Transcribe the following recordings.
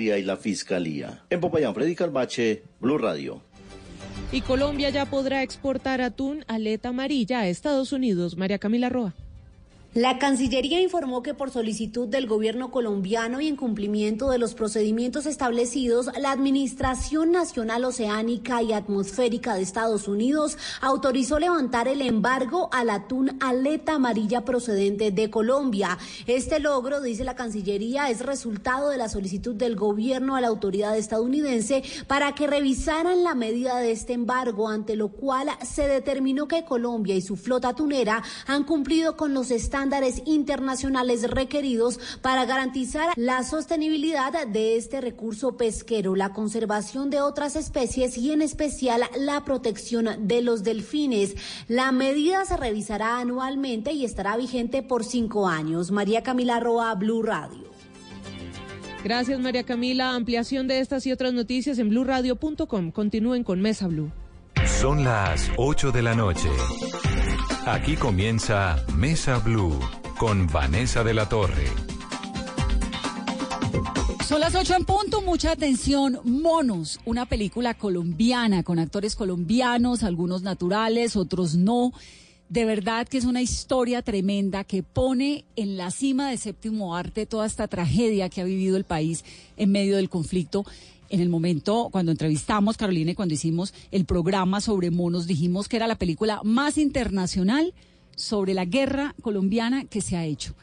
y la Fiscalía. En Popayán, Freddy Calvache, Blue Radio. Y Colombia ya podrá exportar atún aleta amarilla a Estados Unidos. María Camila Roa. La Cancillería informó que por solicitud del gobierno colombiano y en cumplimiento de los procedimientos establecidos, la Administración Nacional Oceánica y Atmosférica de Estados Unidos autorizó levantar el embargo al atún aleta amarilla procedente de Colombia. Este logro, dice la Cancillería, es resultado de la solicitud del gobierno a la autoridad estadounidense para que revisaran la medida de este embargo, ante lo cual se determinó que Colombia y su flota atunera han cumplido con los estándares estándares internacionales requeridos para garantizar la sostenibilidad de este recurso pesquero, la conservación de otras especies y en especial la protección de los delfines. La medida se revisará anualmente y estará vigente por cinco años. María Camila Roa, Blue Radio. Gracias, María Camila. Ampliación de estas y otras noticias en blurradio.com. Continúen con Mesa Blue. Son las 8 de la noche. Aquí comienza Mesa Blue con Vanessa de la Torre. Son las 8 en punto, mucha atención. Monos, una película colombiana con actores colombianos, algunos naturales, otros no. De verdad que es una historia tremenda que pone en la cima de séptimo arte toda esta tragedia que ha vivido el país en medio del conflicto en el momento cuando entrevistamos, Carolina, y cuando hicimos el programa sobre monos, dijimos que era la película más internacional sobre la guerra colombiana que se ha hecho.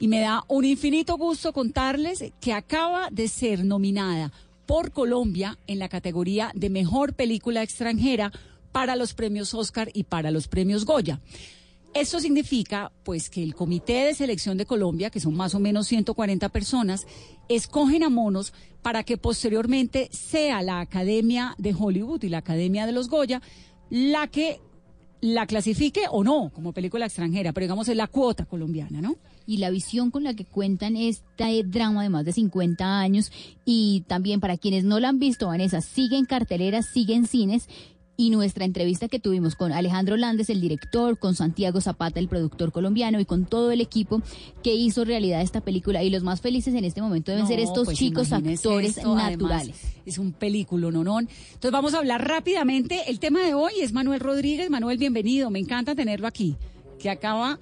Y me da un infinito gusto contarles que acaba de ser nominada por Colombia en la categoría de mejor película extranjera para los premios Oscar y para los premios Goya. Esto significa, pues, que el Comité de Selección de Colombia, que son más o menos 140 personas, escogen a monos para que posteriormente sea la Academia de Hollywood y la Academia de los Goya la que la clasifique o no como película extranjera, pero digamos es la cuota colombiana, ¿no? Y la visión con la que cuentan este drama de más de 50 años y también para quienes no la han visto, Vanessa, sigue en carteleras, sigue en cines y nuestra entrevista que tuvimos con Alejandro Landes, el director, con Santiago Zapata, el productor colombiano, y con todo el equipo que hizo realidad esta película. Y los más felices en este momento deben ser estos pues chicos actores naturales. es un película, no, no. Entonces vamos a hablar rápidamente. El tema de hoy es Manuel Rodríguez. Manuel, bienvenido. Me encanta tenerlo aquí. Que acaba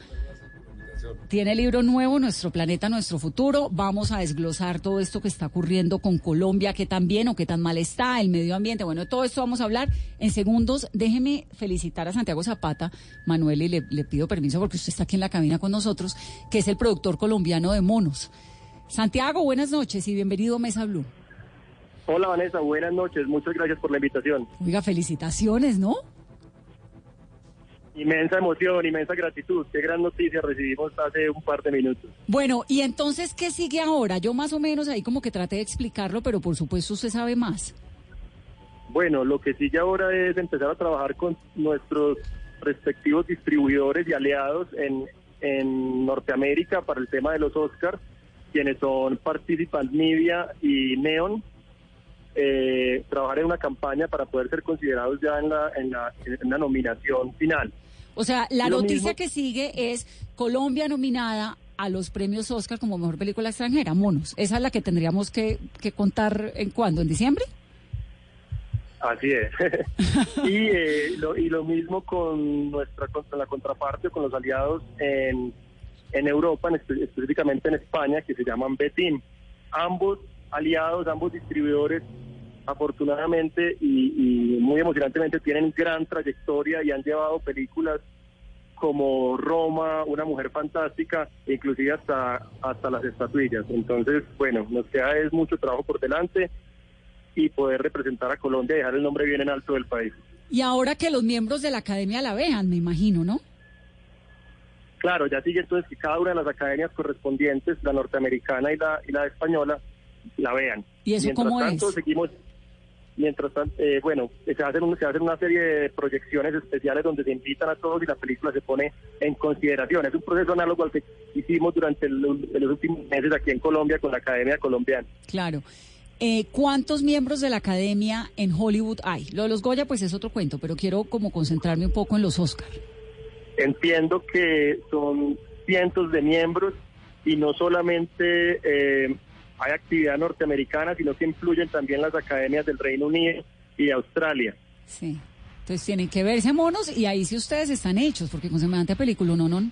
tiene libro nuevo, Nuestro Planeta, Nuestro Futuro. Vamos a desglosar todo esto que está ocurriendo con Colombia, qué tan bien o qué tan mal está, el medio ambiente. Bueno, todo esto vamos a hablar en segundos. Déjeme felicitar a Santiago Zapata, Manuel, y le, le pido permiso porque usted está aquí en la cabina con nosotros, que es el productor colombiano de Monos. Santiago, buenas noches y bienvenido a Mesa Blue. Hola Vanessa, buenas noches, muchas gracias por la invitación. Oiga, felicitaciones, ¿no? Inmensa emoción, inmensa gratitud. Qué gran noticia recibimos hace un par de minutos. Bueno, y entonces, ¿qué sigue ahora? Yo más o menos ahí como que traté de explicarlo, pero por supuesto usted sabe más. Bueno, lo que sigue ahora es empezar a trabajar con nuestros respectivos distribuidores y aliados en, en Norteamérica para el tema de los Oscars, quienes son Participant Media y Neon. Eh, trabajar en una campaña para poder ser considerados ya en la, en la, en la nominación final. O sea, la noticia que sigue es Colombia nominada a los premios Oscar como mejor película extranjera, monos. Esa es la que tendríamos que, que contar en cuándo, en diciembre. Así es. y, eh, lo, y lo mismo con nuestra con la contraparte, con los aliados en, en Europa, en, específicamente en España, que se llaman Betim. Ambos aliados, ambos distribuidores, afortunadamente y, y, muy emocionantemente tienen gran trayectoria y han llevado películas como Roma, Una Mujer Fantástica, inclusive hasta, hasta las estatuillas. Entonces, bueno, nos queda es mucho trabajo por delante y poder representar a Colombia y dejar el nombre bien en alto del país. Y ahora que los miembros de la academia la vean, me imagino, ¿no? Claro, ya sigue entonces que cada una de las academias correspondientes, la norteamericana y la, y la española, la vean. ¿Y eso Mientras cómo tanto, es? seguimos mientras tanto, eh, bueno, se hacen, un, se hacen una serie de proyecciones especiales donde se invitan a todos y la película se pone en consideración. Es un proceso análogo al que hicimos durante el, los últimos meses aquí en Colombia con la Academia Colombiana. Claro. Eh, ¿Cuántos miembros de la academia en Hollywood hay? Lo de los Goya, pues es otro cuento, pero quiero como concentrarme un poco en los Oscar. Entiendo que son cientos de miembros y no solamente eh, hay actividad norteamericana, sino que influyen también las academias del Reino Unido y de Australia. Sí. Entonces tienen que verse monos y ahí sí ustedes están hechos, porque con semejante película no, no.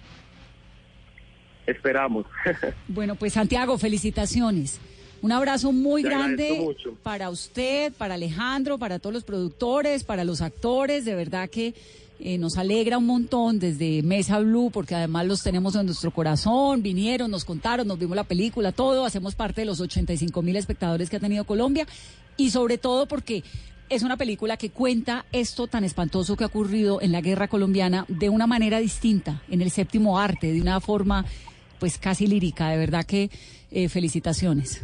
Esperamos. Bueno, pues Santiago, felicitaciones. Un abrazo muy Te grande para usted, para Alejandro, para todos los productores, para los actores. De verdad que eh, nos alegra un montón desde Mesa Blue, porque además los tenemos en nuestro corazón. Vinieron, nos contaron, nos vimos la película, todo. Hacemos parte de los 85 mil espectadores que ha tenido Colombia. Y sobre todo porque es una película que cuenta esto tan espantoso que ha ocurrido en la guerra colombiana de una manera distinta, en el séptimo arte, de una forma pues casi lírica. De verdad que eh, felicitaciones.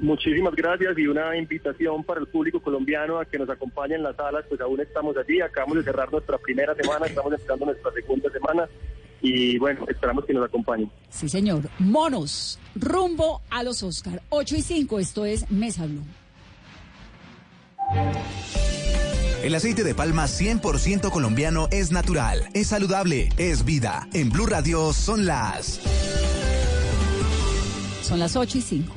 Muchísimas gracias y una invitación para el público colombiano a que nos acompañe en las salas, pues aún estamos allí, acabamos de cerrar nuestra primera semana, estamos empezando nuestra segunda semana y bueno, esperamos que nos acompañen. Sí, señor. Monos, rumbo a los Oscar. 8 y 5, esto es Mesa Blue. El aceite de palma 100% colombiano es natural, es saludable, es vida. En Blue Radio son las... Son las 8 y 5.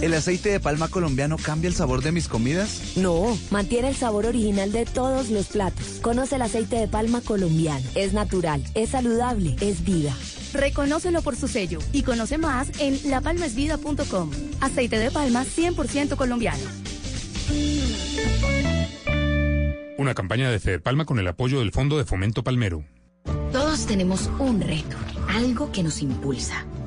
¿El aceite de palma colombiano cambia el sabor de mis comidas? No, mantiene el sabor original de todos los platos. Conoce el aceite de palma colombiano. Es natural, es saludable, es vida. Reconócelo por su sello y conoce más en lapalmasvida.com. Aceite de palma 100% colombiano. Una campaña de Fede Palma con el apoyo del Fondo de Fomento Palmero. Todos tenemos un reto, algo que nos impulsa,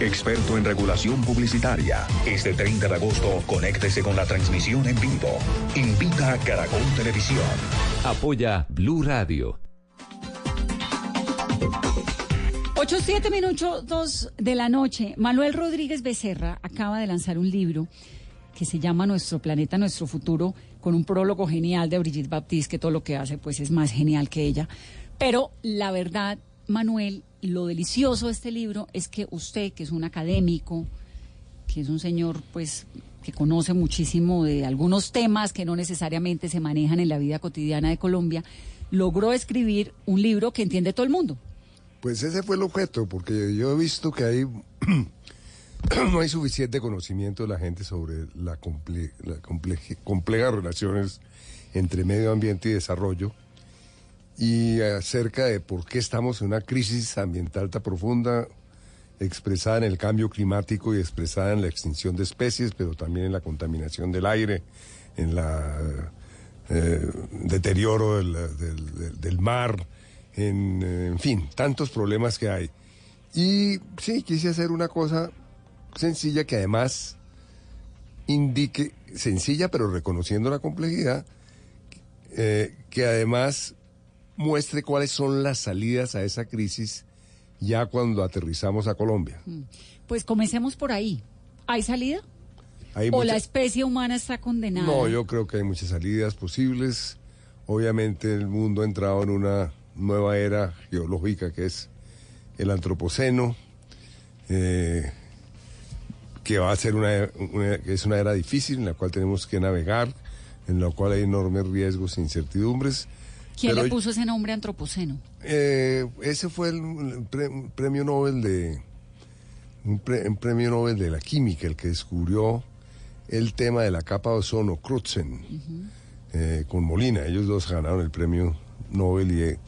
experto en regulación publicitaria. Este 30 de agosto, conéctese con la transmisión en vivo. Invita a Caracol Televisión. Apoya Blue Radio. 8, 7 minutos de la noche. Manuel Rodríguez Becerra acaba de lanzar un libro que se llama Nuestro planeta, nuestro futuro, con un prólogo genial de Brigitte Baptiste, que todo lo que hace pues es más genial que ella. Pero la verdad, Manuel, lo delicioso de este libro es que usted, que es un académico, que es un señor pues que conoce muchísimo de algunos temas que no necesariamente se manejan en la vida cotidiana de Colombia, logró escribir un libro que entiende todo el mundo. Pues ese fue el objeto, porque yo he visto que hay no hay suficiente conocimiento de la gente sobre la, comple la compleja, complejas relaciones entre medio ambiente y desarrollo y acerca de por qué estamos en una crisis ambiental tan profunda expresada en el cambio climático y expresada en la extinción de especies, pero también en la contaminación del aire, en la eh, deterioro del, mar, en, en, fin, tantos problemas que hay. Y sí, quise hacer una cosa sencilla que además indique, sencilla pero reconociendo la complejidad, eh, que además muestre cuáles son las salidas a esa crisis ya cuando aterrizamos a Colombia. Pues comencemos por ahí. ¿Hay salida? Hay ¿O mucha... la especie humana está condenada? No, yo creo que hay muchas salidas posibles. Obviamente el mundo ha entrado en una nueva era geológica que es el antropoceno, eh, que va a ser una, una, que es una era difícil en la cual tenemos que navegar, en la cual hay enormes riesgos e incertidumbres. ¿Quién Pero, le puso ese nombre antropoceno? Eh, ese fue el, el pre, premio Nobel de un, pre, un, premio Nobel de la química, el que descubrió el tema de la capa de ozono, Crutzen, uh -huh. eh, con Molina. Ellos dos ganaron el premio Nobel y eh,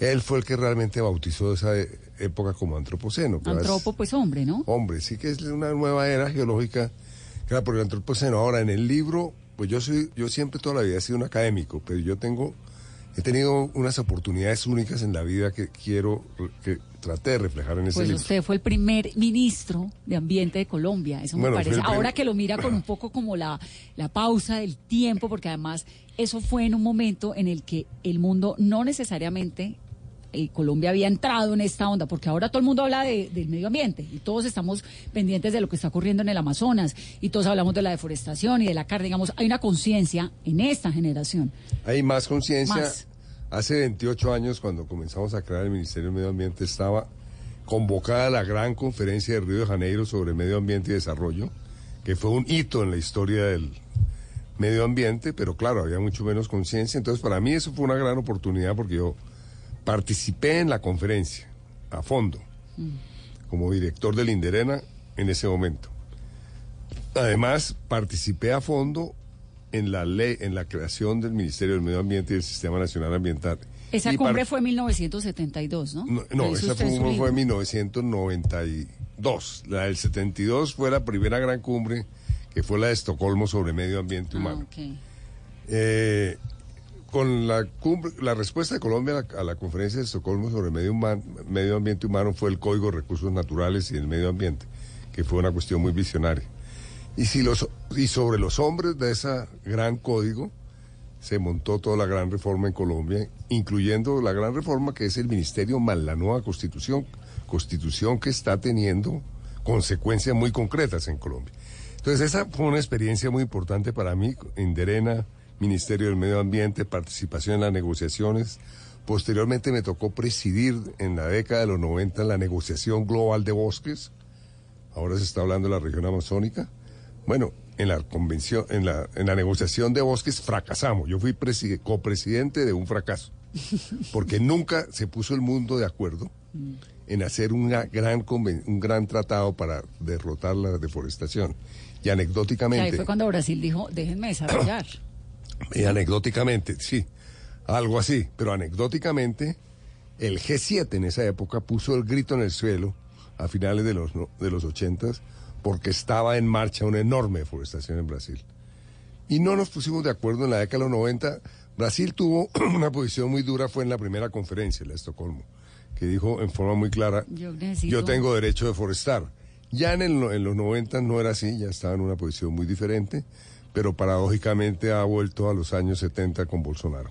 él fue el que realmente bautizó esa época como antropoceno. Antropo, pues hombre, ¿no? Hombre, sí que es una nueva era geológica Claro, por el antropoceno. Ahora, en el libro, pues yo soy, yo siempre toda la vida he sido un académico, pero yo tengo, he tenido unas oportunidades únicas en la vida que quiero, que traté de reflejar en ese Pues libro. usted fue el primer ministro de Ambiente de Colombia, eso Bueno, me parece. Ahora que lo mira con un poco como la, la pausa del tiempo, porque además eso fue en un momento en el que el mundo no necesariamente eh, Colombia había entrado en esta onda, porque ahora todo el mundo habla de- del medio ambiente y todos estamos pendientes de lo que está ocurriendo en el Amazonas y todos hablamos de la deforestación y de la carne, digamos, hay una conciencia en esta generación. Hay más conciencia. Hace 28 años, cuando comenzamos a crear el Ministerio del Medio Ambiente, estaba convocada la gran conferencia de Río de Janeiro sobre medio ambiente y desarrollo, que fue un hito en la historia del medio ambiente, pero claro, había mucho menos conciencia. Entonces, para mí eso fue una gran oportunidad porque yo participé en la conferencia a fondo, como director del Inderena en ese momento. Además, participé a fondo en la ley, en la creación del Ministerio del Medio Ambiente y del Sistema Nacional Ambiental. Esa Y cumbre fue en 1972, ¿no? No, no, esa su fue, en libro. 1992. La del 72 fue la primera gran cumbre, que fue la de Estocolmo sobre medio ambiente Ah, humano. Eh, con la respuesta de Colombia a la, conferencia de Estocolmo sobre medio, ambiente humano fue el Código de Recursos Naturales y el Medio Ambiente, que fue una cuestión muy visionaria. Y, si los, y sobre los hombres de ese gran código se montó toda la gran reforma en Colombia, incluyendo la gran reforma que es el Ministerio más la nueva Constitución, Constitución que está teniendo consecuencias muy concretas en Colombia. Entonces esa fue una experiencia muy importante para mí, en Derena, Ministerio del Medio Ambiente, participación en las negociaciones. Posteriormente me tocó presidir en la década de los 90 la negociación global de bosques. Ahora se está hablando de la región amazónica. Bueno, en la convención, en la, en la negociación de bosques fracasamos. Yo fui preside- copresidente de un fracaso, porque nunca se puso el mundo de acuerdo en hacer una gran un gran tratado para derrotar la deforestación. Y Que ahí anecdóticamente, fue cuando Brasil dijo, déjenme desarrollar. Y anecdóticamente, sí, algo así, pero anecdóticamente, el G7 en esa época puso el grito en el suelo a finales de los, de los 80 porque estaba en marcha una enorme deforestación en Brasil. Y no nos pusimos de acuerdo en la década de los 90. Brasil tuvo una posición muy dura, fue en la primera conferencia, la de Estocolmo, que dijo en forma muy clara, Yo necesito... yo tengo derecho de forestar. Ya en, el- en los 90 no era así, ya estaba en una posición muy diferente, pero paradójicamente ha vuelto a los años 70 con Bolsonaro.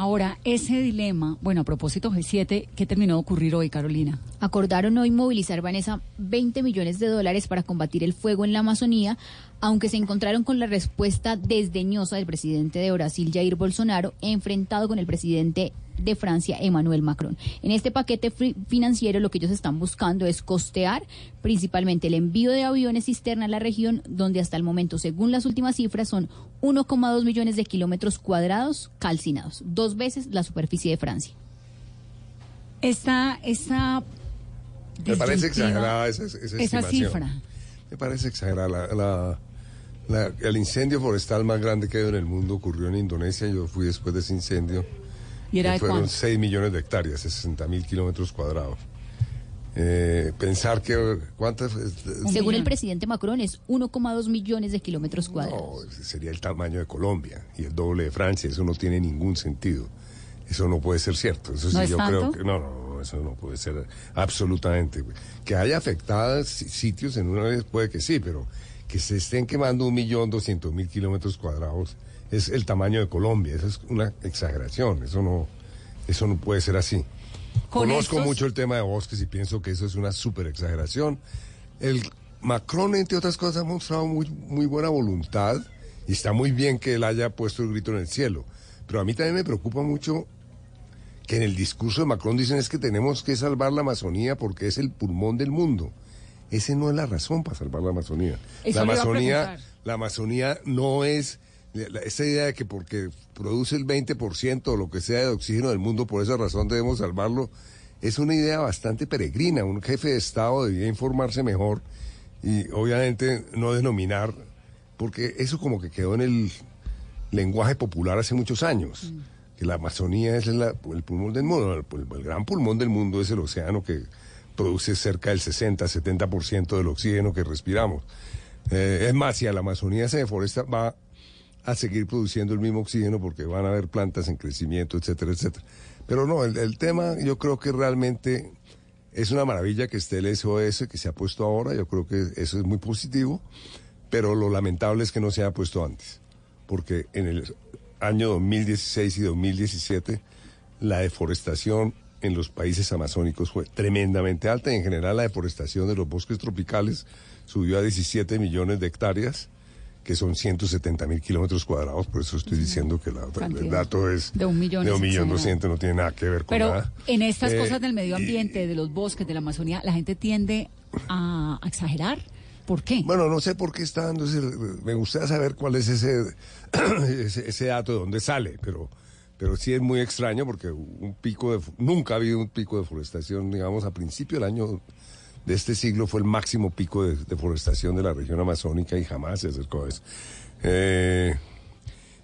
Ahora, ese dilema, bueno, a propósito G7, ¿qué terminó de ocurrir hoy, Carolina? Acordaron hoy movilizar, Vanessa, 20 millones de dólares para combatir el fuego en la Amazonía, aunque se encontraron con la respuesta desdeñosa del presidente de Brasil, Jair Bolsonaro, enfrentado con el presidente de Francia, Emmanuel Macron. En este paquete financiero lo que ellos están buscando es costear principalmente el envío de aviones cisterna a la región, donde hasta el momento, según las últimas cifras, son 1,2 millones de kilómetros cuadrados calcinados, dos veces la superficie de Francia. Esta, esta Me parece exagerada esa, esa esa estimación. cifra. Me parece exagerada. La, la- la- el incendio forestal más grande que hay en el mundo ocurrió en Indonesia. Yo fui después de ese incendio. ¿Y era que de fueron cuánto? 6 millones de hectáreas, 60 mil kilómetros cuadrados. Eh, pensar que... ¿Cuántas? Según el presidente Macron, es 1,2 millones de kilómetros cuadrados. No, sería el tamaño de Colombia y el doble de Francia. Eso no tiene ningún sentido. Eso no puede ser cierto. Eso sí, ¿No es yo tanto? creo que no, no, no, eso no puede ser absolutamente. Que haya afectadas si- sitios en una vez puede que sí, pero que se estén quemando un millón doscientos mil kilómetros cuadrados es el tamaño de Colombia. Eso es una exageración. Eso no, eso no puede ser así. Con Conozco estos- mucho el tema de bosques y pienso que eso es una super exageración. El Macron, entre otras cosas, ha mostrado muy, muy buena voluntad y está muy bien que él haya puesto el grito en el cielo. Pero a mí también me preocupa mucho que en el discurso de Macron dicen es que tenemos que salvar la Amazonía porque es el pulmón del mundo. Ese no es la razón para salvar la Amazonía. Eso la Amazonía, la Amazonía no es esa idea de que porque produce el 20% o lo que sea de oxígeno del mundo, por esa razón debemos salvarlo, es una idea bastante peregrina. Un jefe de Estado debía informarse mejor y obviamente no denominar, porque eso como que quedó en el lenguaje popular hace muchos años, que la Amazonía es la- el pulmón del mundo, el, el gran pulmón del mundo es el océano que produce cerca del 60-70% del oxígeno que respiramos. Eh, es más, si a la Amazonía se deforesta, va a seguir produciendo el mismo oxígeno porque van a haber plantas en crecimiento, etcétera, etcétera. Pero no, el, tema yo creo que realmente es una maravilla que esté el SOS que se ha puesto ahora, yo creo que eso es muy positivo, pero lo lamentable es que no se haya puesto antes, porque en el año 2016 y 2017 la deforestación en los países amazónicos fue tremendamente alta y en general la deforestación de los bosques tropicales subió a 17 millones de hectáreas, que son 170 mil kilómetros cuadrados, por eso estoy diciendo que la- el dato es De un millón de un millón doscientos, no tiene nada que ver con Pero nada. en estas Eh, cosas del medio y- ambiente, de los bosques, de la Amazonía, la gente tiende a, a exagerar. ¿Por qué? Bueno, no sé por qué está dando ese... Me gustaría saber cuál es ese, ese, ese dato de dónde sale, pero, pero sí es muy extraño porque un pico de... Nunca ha habido un pico de deforestación, digamos, a principio del año de este siglo fue el máximo pico de deforestación de la región amazónica y jamás se acercó a eso. Eh,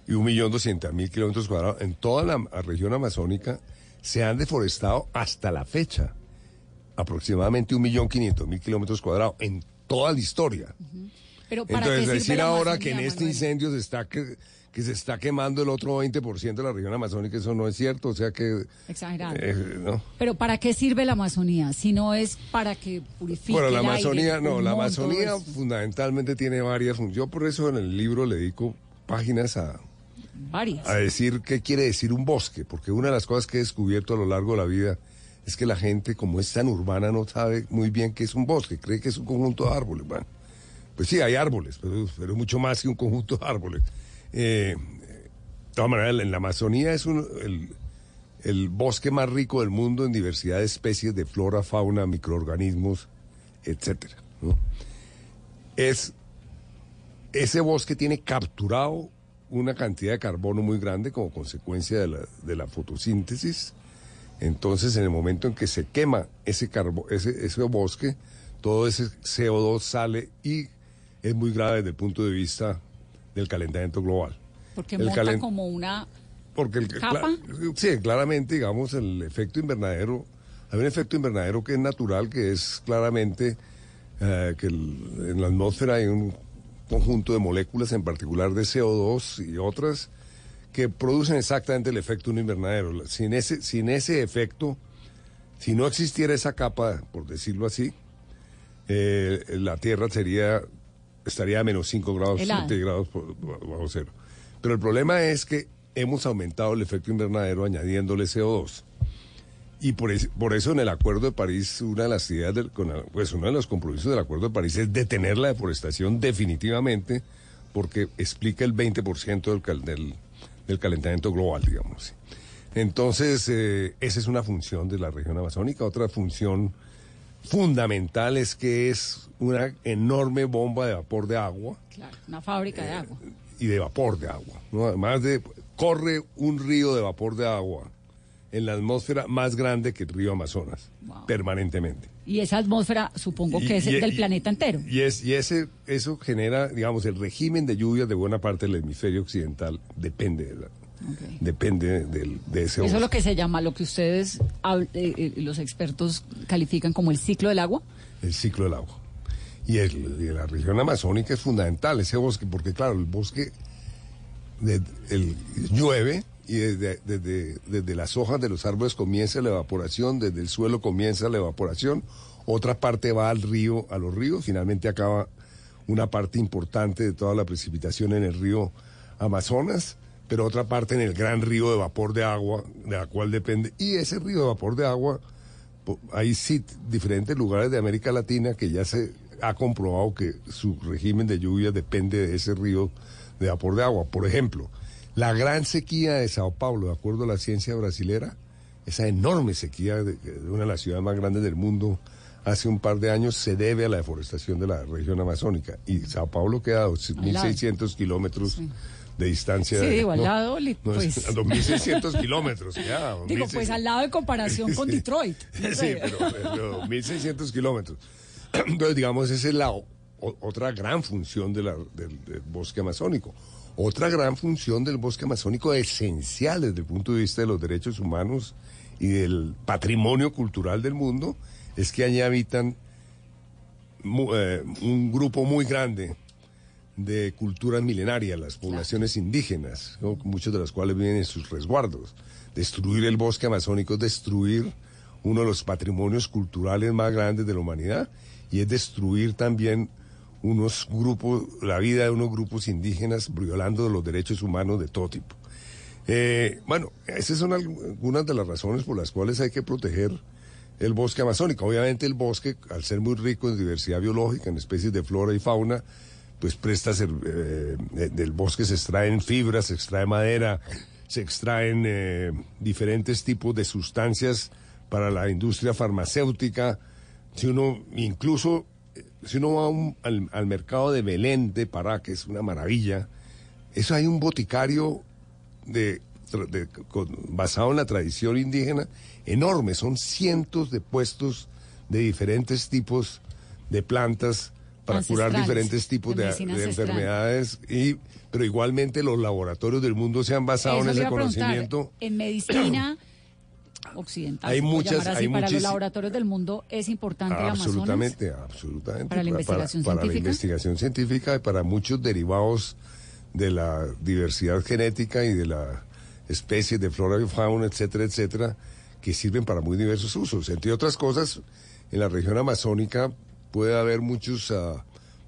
y un millón doscientos mil kilómetros cuadrados. En toda la región amazónica se han deforestado hasta la fecha aproximadamente un millón quinientos mil kilómetros cuadrados en toda la historia. Pero ¿para Entonces, decir ahora que en este Manuel? incendio se está que, se está quemando el otro 20% de la región amazónica, eso no es cierto, o sea que... Exagerado. eh, ¿no? Pero ¿para qué sirve la Amazonía? Si no es para que purifique Bueno, la el aire, Amazonía, no, la Amazonía eso. fundamentalmente tiene varias funciones. Yo por eso en el libro le dedico páginas a, Varias. a decir qué quiere decir un bosque, porque una de las cosas que he descubierto a lo largo de la vida es que la gente, como es tan urbana, no sabe muy bien qué es un bosque, cree que es un conjunto de árboles. Bueno, pues sí, hay árboles, pero, pero mucho más que un conjunto de árboles. Eh, de todas maneras, en la Amazonía es el bosque más rico del mundo en diversidad de especies de flora, fauna, microorganismos, etcétera. ¿no? Es ese bosque tiene capturado una cantidad de carbono muy grande como consecuencia de la, de la fotosíntesis. Entonces, en el momento en que se quema ese, carbo- ese, ese bosque, todo ese CO2 sale y es muy grave desde el punto de vista del calentamiento global. Porque el monta calen- como una... porque el, ¿Capa? sí, claramente, digamos, el efecto invernadero, hay un efecto invernadero que es natural, que es claramente eh, que el- en la atmósfera hay un conjunto de moléculas, en particular de CO2 y otras, que producen exactamente el efecto de un invernadero. Sin ese, sin ese efecto, si no existiera esa capa, por decirlo así, eh, la Tierra sería estaría a menos 5 grados Helada. centígrados por- bajo cero. Pero el problema es que hemos aumentado el efecto invernadero añadiéndole CO2. Y por, es- por eso en el Acuerdo de París, una de las ideas, del, con la- pues uno de los compromisos del Acuerdo de París es detener la deforestación definitivamente, porque explica el 20% del, cal- del, del calentamiento global, digamos. Entonces, eh, esa es una función de la región amazónica. Otra función fundamental es que es una enorme bomba de vapor de agua Claro, una fábrica de agua. y de vapor de agua. ¿no? Además de, corre un río de vapor de agua en la atmósfera más grande que el río Amazonas, permanentemente. Y esa atmósfera supongo Y- que es y- del y- planeta entero. Y, es, y ese, eso genera, digamos, el régimen de lluvias de buena parte del hemisferio occidental depende de, la- depende del, de ese Eso es lo que se llama, lo que ustedes, eh, eh, los expertos, califican como el ciclo del agua. el ciclo del agua. Y, el, y la región amazónica es fundamental, ese bosque, porque claro, el bosque de- el- llueve y desde, desde, desde las hojas de los árboles comienza la evaporación, desde el suelo comienza la evaporación, otra parte va al río, a los ríos, finalmente acaba una parte importante de toda la precipitación en el río Amazonas, pero otra parte en el gran río de vapor de agua, de la cual depende, y ese río de vapor de agua hay diferentes lugares de América Latina que ya se ha comprobado que su régimen de lluvia depende de ese río de vapor de agua. Por ejemplo, la gran sequía de Sao Paulo, de acuerdo a la ciencia brasilera, esa enorme sequía de, de una de las ciudades más grandes del mundo hace un par de años se debe a la deforestación de la región amazónica. Y Sao Paulo queda a 2.600 kilómetros de distancia. Sí, de- digo, al no, lado, li- no, es pues. a 2.600 kilómetros. ya, Digo, 2.600. pues al lado en comparación con. Detroit. no Sí, sé. pero, pero 1.600 kilómetros. Entonces, digamos, esa es la o- otra gran función de la- del, del bosque amazónico. Otra gran función del bosque amazónico esencial desde el punto de vista de los derechos humanos y del patrimonio cultural del mundo es que allí habitan mu- eh, un grupo muy grande de culturas milenarias, las poblaciones indígenas, ¿no? muchas de las cuales viven en sus resguardos. Destruir el bosque amazónico es destruir uno de los patrimonios culturales más grandes de la humanidad y es destruir también unos grupos, la vida de unos grupos indígenas violando los derechos humanos de todo tipo. Eh, bueno, esas son algunas de las razones por las cuales hay que proteger el bosque amazónico. Obviamente el bosque, al ser muy rico en diversidad biológica, en especies de flora y fauna, pues presta ser, eh, del bosque se extraen fibras, se extrae madera, se extraen eh, diferentes tipos de sustancias para la industria farmacéutica. Si uno, incluso, si uno va al, al, mercado de Belén de Pará, que es una maravilla, eso hay un boticario de, basado en la tradición indígena enorme. Son cientos de puestos de diferentes tipos de plantas para curar diferentes tipos de, de enfermedades y pero igualmente los laboratorios del mundo se han basado en ese conocimiento. En medicina occidental hay muchas hay para los laboratorios del mundo es importante absolutamente Amazonas? absolutamente para la investigación para, científica para la investigación científica y para muchos derivados de la diversidad genética y de la especie de flora y fauna etcétera etcétera que sirven para muy diversos usos. Entre otras cosas en la región amazónica puede haber muchas uh,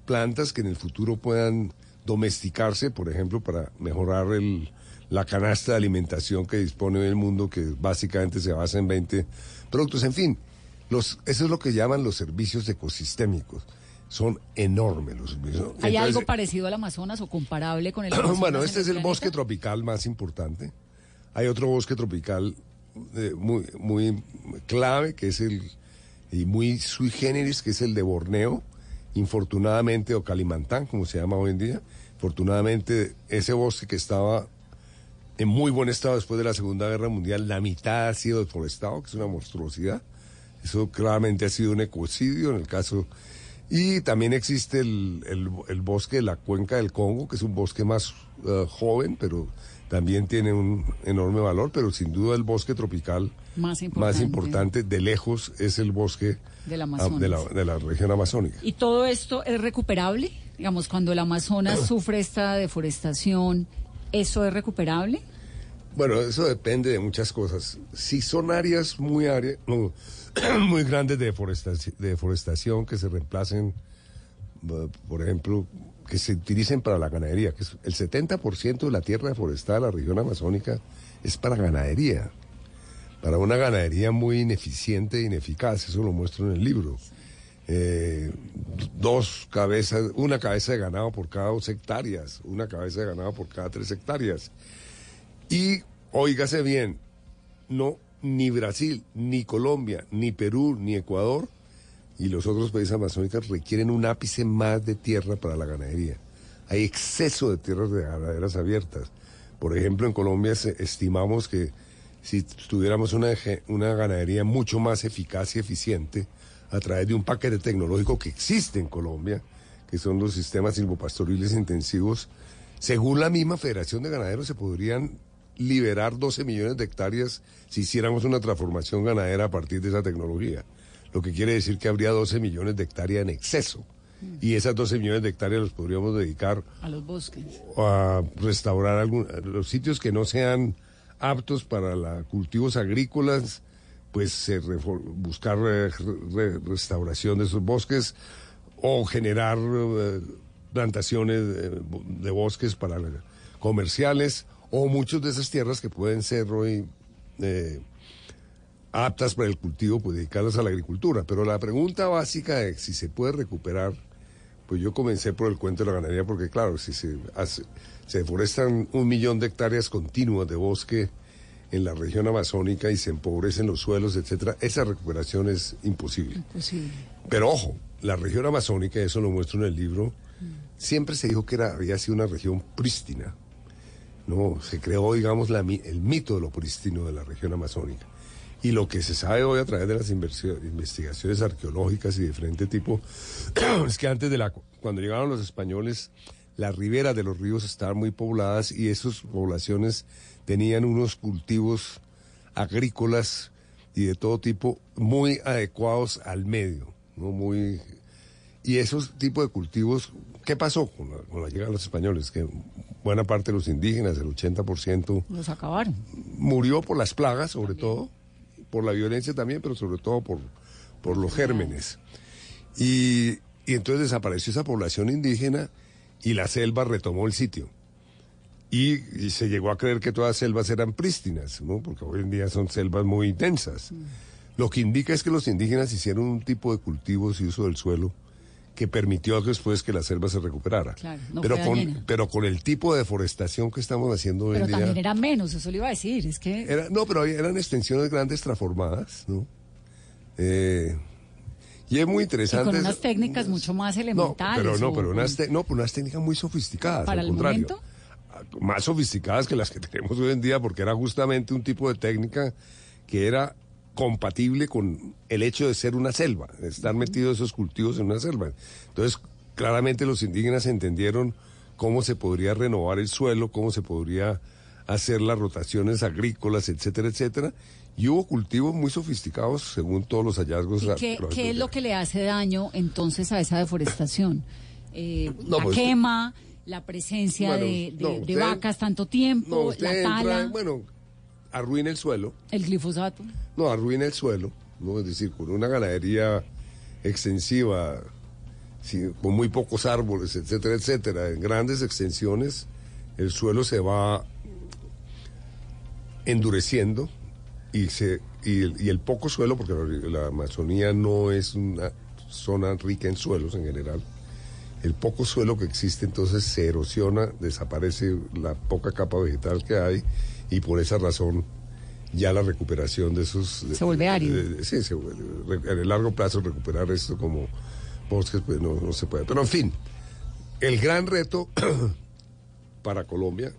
plantas que en el futuro puedan domesticarse, por ejemplo, para mejorar el, la canasta de alimentación que dispone el mundo, que básicamente se basa en 20 productos. En fin, los, eso es lo que llaman los servicios ecosistémicos. Son enormes los servicios. ¿Hay Entonces, algo parecido al Amazonas o comparable con el Amazonas? bueno, este es el bosque tropical más importante. Hay otro bosque tropical eh, muy, muy clave, que es el y muy sui generis, que es el de Borneo, infortunadamente, o Calimantán, como se llama hoy en día. Afortunadamente, ese bosque que estaba en muy buen estado después de la Segunda Guerra Mundial, la mitad ha sido deforestado, que es una monstruosidad. Eso claramente ha sido un ecocidio en el caso. Y también existe el, el, el bosque de la cuenca del Congo, que es un bosque más uh, joven, pero también tiene un enorme valor, pero sin duda el bosque tropical más importante, más importante de lejos es el bosque ah, de, la, de la región amazónica. ¿Y todo esto es recuperable? Digamos, cuando el Amazonas sufre esta deforestación, ¿eso es recuperable? Bueno, eso depende de muchas cosas. Si son áreas muy, área, no, muy grandes de deforestación, de deforestación que se reemplacen, por ejemplo, que se utilicen para la ganadería, que es el 70% de la tierra deforestada de la región amazónica es para ganadería, para una ganadería muy ineficiente e ineficaz, eso lo muestro en el libro. Eh, dos cabezas, una cabeza de ganado por cada dos hectáreas, una cabeza de ganado por cada tres hectáreas. Y, óigase bien, no, ni Brasil, ni Colombia, ni Perú, ni Ecuador y los otros países amazónicos requieren un ápice más de tierra para la ganadería. Hay exceso de tierras de ganaderas abiertas. Por ejemplo, en Colombia estimamos que si tuviéramos una, una ganadería mucho más eficaz y eficiente a través de un paquete tecnológico que existe en Colombia, que son los sistemas silvopastoriles intensivos, según la misma Federación de Ganaderos se podrían liberar 12 millones de hectáreas si hiciéramos una transformación ganadera a partir de esa tecnología lo que quiere decir que habría 12 millones de hectáreas en exceso. Y esas 12 millones de hectáreas los podríamos dedicar a los bosques, a restaurar algún, los sitios que no sean aptos para la, cultivos agrícolas, pues eh, buscar eh, re, restauración de esos bosques o generar eh, plantaciones de, de, bosques para comerciales o muchas de esas tierras que pueden ser hoy aptas para el cultivo, pues dedicarlas a la agricultura. Pero la pregunta básica es si se puede recuperar, pues yo comencé por el cuento de la ganadería, porque claro, si se, hace, se deforestan un millón de hectáreas continuas de bosque en la región amazónica y se empobrecen los suelos, etcétera, esa recuperación es imposible. Imposible. Pero ojo, la región amazónica, eso lo muestro en el libro, siempre se dijo que era, había sido una región prístina. No, se creó, digamos, la, el mito de lo prístino de la región amazónica. Y lo que se sabe hoy a través de las investigaciones arqueológicas y de diferente tipo es que antes de la cuando llegaron los españoles las riberas de los ríos estaban muy pobladas y esas poblaciones tenían unos cultivos agrícolas y de todo tipo muy adecuados al medio, no muy y esos tipos de cultivos, ¿qué pasó con la, con la llegada de los españoles? Que buena parte de los indígenas, el 80%, Los acabaron. murió por las plagas, sobre todo, por la violencia también, pero sobre todo por, por los gérmenes. Y, y entonces desapareció esa población indígena y la selva retomó el sitio. Y, y se llegó a creer que todas las selvas eran prístinas, ¿no? porque hoy en día son selvas muy densas. Lo que indica es que los indígenas hicieron un tipo de cultivos y uso del suelo que permitió después que la selva se recuperara. Claro, no pero, con, pero con el tipo de deforestación que estamos haciendo hoy Pero en día... también era menos, eso le iba a decir. Es que Era- no, pero eran extensiones grandes transformadas, ¿no? Eh, y es muy y interesante. con unas técnicas mucho más no, elementales. pero no, pero con- unas, te- no, pero unas técnicas muy sofisticadas. ¿Para al el contrario. momento? Más sofisticadas que las que tenemos hoy en día, porque era justamente un tipo de técnica que era compatible con el hecho de ser una selva, de estar metidos esos cultivos en una selva. Entonces, claramente los indígenas entendieron cómo se podría renovar el suelo, cómo se podría hacer las rotaciones agrícolas, etcétera, etcétera. Y hubo cultivos muy sofisticados según todos los hallazgos. ¿Y qué, qué es lo que le hace daño entonces a esa deforestación? Eh, No, la pues, quema, la presencia Bueno, de, de- no, de usted- vacas tanto tiempo, No, la entra, tala, bueno, arruina el suelo. el glifosato. No, arruina el suelo, ¿no? Es decir, con una ganadería extensiva, sí, con muy pocos árboles, etcétera, etcétera, en grandes extensiones, el suelo se va endureciendo y, se, y, el, y el poco suelo, porque la, la Amazonía no es una zona rica en suelos en general, el poco suelo que existe entonces se erosiona, desaparece la poca capa vegetal que hay y por esa razón ya la recuperación de esos... Se vuelve árido. de- de- sí, se vuelve- re- en el largo plazo recuperar esto como bosques pues no, no se puede. Pero en fin, el gran reto para Colombia,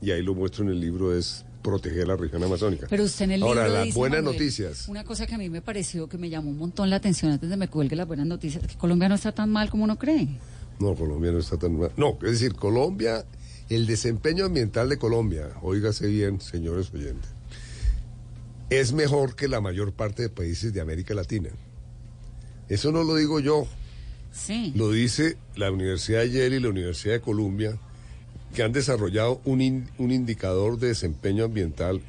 y ahí lo muestro en el libro, es proteger la región amazónica. Pero usted en el Ahora, libro las dice, buenas Manuel, noticias. Una cosa que a mí me pareció que me llamó un montón la atención antes de me cuelgue las buenas noticias, que Colombia no está tan mal como uno cree. No, Colombia no está tan mal. No, es decir, Colombia, el desempeño ambiental de Colombia, óigase bien, señores oyentes, es mejor que la mayor parte de países de América Latina. Eso no lo digo yo, Sí. lo dice la Universidad de Yale y la Universidad de Columbia, que han desarrollado un, in- un indicador de desempeño ambiental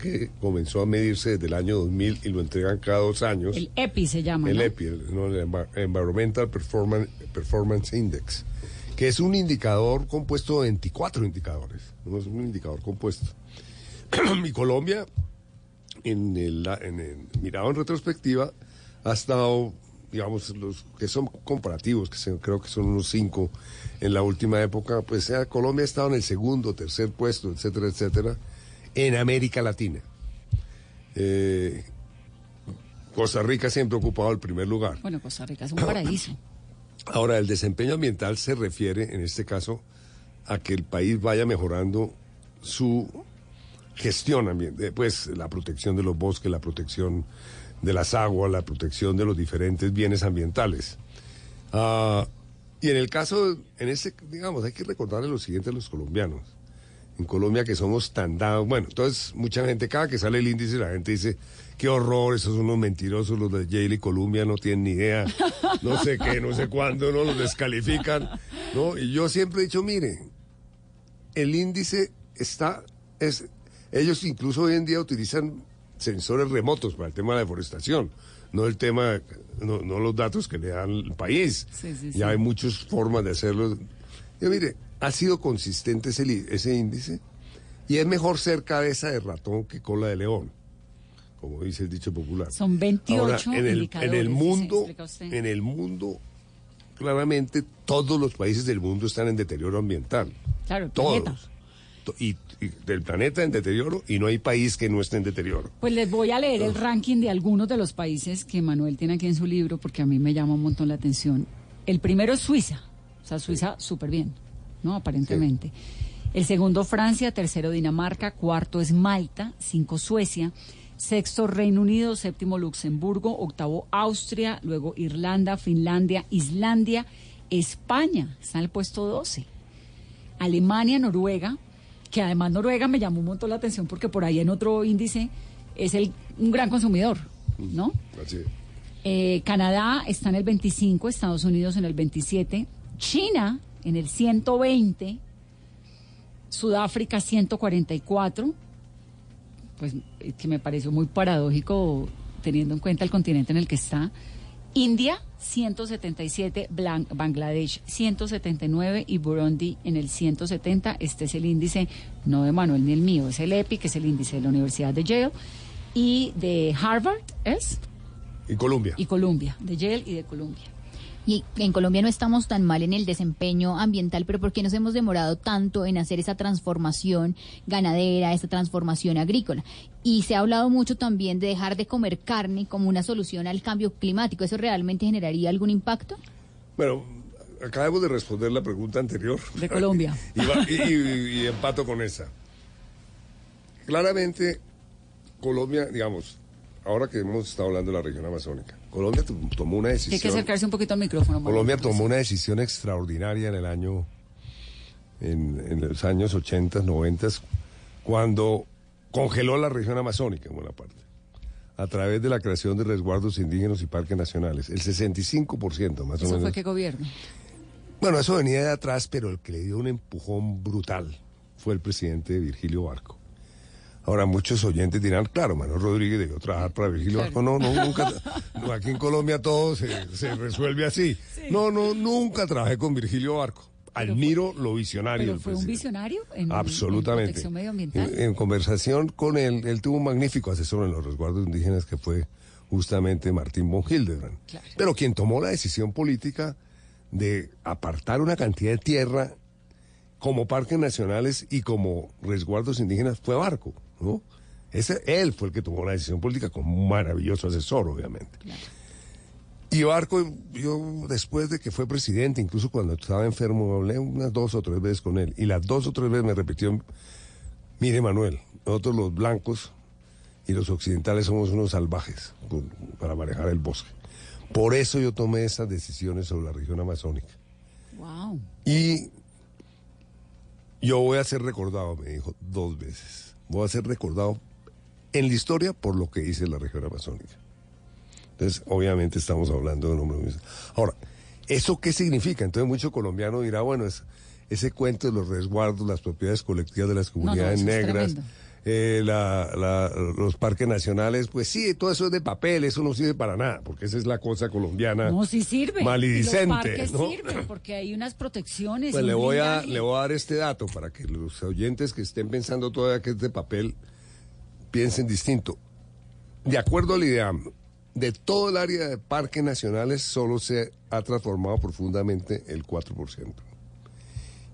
que comenzó a medirse desde el año 2000 y lo entregan cada dos años. El EPI se llama. El ¿no? EPI, el, no, el Envi- Environmental Performance, Performance Index, que es un indicador compuesto de 24 indicadores, no es un indicador compuesto. y Colombia, en el, en el- mirado en retrospectiva, ha estado, digamos, los que son comparativos, que se- creo que son unos cinco en la última época, pues Colombia ha estado en el segundo, tercer puesto, etcétera, etcétera, en América Latina. Eh, Costa Rica siempre ha ocupado el primer lugar. Bueno, Costa Rica es un paraíso. Ahora, el desempeño ambiental se refiere, en este caso, a que el país vaya mejorando su gestión ambiental, pues la protección de los bosques, la protección de las aguas, la protección de los diferentes bienes ambientales. Ah, y en el caso, en este, digamos, hay que recordarle lo siguiente a los colombianos. En Colombia que somos tan dados, bueno, entonces mucha gente, cada que sale el índice, la gente dice, qué horror, esos son unos mentirosos, los de Yale y Columbia no tienen ni idea, no sé qué, no sé cuándo, no los descalifican, ¿no? Y yo siempre he dicho, mire, el índice está, es, ellos incluso hoy en día utilizan sensores remotos para el tema de la deforestación, no el tema, no, no los datos que le dan el país. Sí, sí, sí. Ya hay muchas formas de hacerlo. Yo, mire, ha sido consistente ese, ese índice y es mejor ser cabeza de ratón que cola de león, como dice el dicho popular. Son 28 Ahora, en el, indicadores. en el mundo, en el mundo, claramente todos los países del mundo están en deterioro ambiental. Claro, Todos. planeta. Y, y del planeta en deterioro y no hay país que no esté en deterioro. Pues les voy a leer el ranking de algunos de los países que Manuel tiene aquí en su libro porque a mí me llama un montón la atención. El primero es Suiza, o sea, Suiza súper bien, ¿no? Aparentemente. El segundo Francia, tercero Dinamarca, cuarto es Malta, cinco Suecia, sexto Reino Unido, séptimo Luxemburgo, octavo Austria, luego Irlanda, Finlandia, Islandia, España, está en el puesto 12. Alemania, Noruega, que además Noruega me llamó un montón la atención porque por ahí en otro índice es el, un gran consumidor, ¿no? Así es. Eh, Canadá está en el 25, Estados Unidos en el 27, China en el 120, Sudáfrica 144, pues eh, que me pareció muy paradójico teniendo en cuenta el continente en el que está. India 177, Blan- Bangladesh 179 y Burundi en el 170. Este es el índice, no de Manuel ni el mío, es el EPI, que es el índice de la Universidad de Yale y de Harvard, ¿es? Y Colombia. Y Columbia, de Yale y de Columbia. Y en Colombia no estamos tan mal en el desempeño ambiental, pero ¿por qué nos hemos demorado tanto en hacer esa transformación ganadera, esa transformación agrícola? Y se ha hablado mucho también de dejar de comer carne como una solución al cambio climático. ¿Eso realmente generaría algún impacto? Bueno, acabamos de responder la pregunta anterior. De Colombia. y, va- y- y- y empato con esa. Claramente, Colombia, digamos, ahora que hemos estado hablando de la región amazónica, Colombia to- tomó una Hay que decisión. acercarse un poquito al micrófono. Colombia tomó una decisión extraordinaria en el año, en, en los años 80, 90, cuando congeló la región amazónica en buena parte, a través de la creación de resguardos indígenas y parques nacionales. El 65% más o ¿Eso menos. fue qué gobierno? Bueno, eso venía de atrás, pero el que le dio un empujón brutal fue el presidente Virgilio Barco. Ahora, muchos oyentes dirán, claro, Manuel Rodríguez debió trabajar para Virgilio Barco. No, no, nunca. aquí en Colombia todo se, se resuelve así. No, no, nunca trabajé con Virgilio Barco. Admiro lo visionario ¿Pero fue un visionario en, Absolutamente. en protección medioambiental? En, en conversación con él, él tuvo un magnífico asesor en los resguardos indígenas que fue justamente Martín von Hildebrand. Pero quien tomó la decisión política de apartar una cantidad de tierra como parques nacionales y como resguardos indígenas fue Barco, ¿no? Ese, él fue el que tomó la decisión política con un maravilloso asesor, obviamente. Y Barco, yo después de que fue presidente, incluso cuando estaba enfermo, hablé unas dos o tres veces con él. Y las dos o tres veces me repitió, mire Manuel, nosotros los blancos y los occidentales somos unos salvajes para manejar el bosque. Por eso yo tomé esas decisiones sobre la región amazónica. Wow. Y yo voy a ser recordado, me dijo dos veces. Voy a ser recordado en la historia por lo que hice en la región amazónica. Entonces, obviamente estamos hablando de un hombre muy... Ahora, ¿eso qué significa? Entonces, mucho colombiano dirá, bueno, es, ese cuento de los resguardos, las propiedades colectivas de las comunidades negras, tremendo. Eh, la- la- los parques nacionales, pues sí, todo eso es de papel, eso no sirve para nada, porque esa es la cosa colombiana. No, sí sirve. Malidicente, los parques ¿no? sirven porque hay unas protecciones. Pues le voy, a, le voy a dar este dato para que los oyentes que estén pensando todavía que es de papel piensen distinto. De acuerdo al IDEAM, de todo el área de parques nacionales solo se ha transformado profundamente el 4%.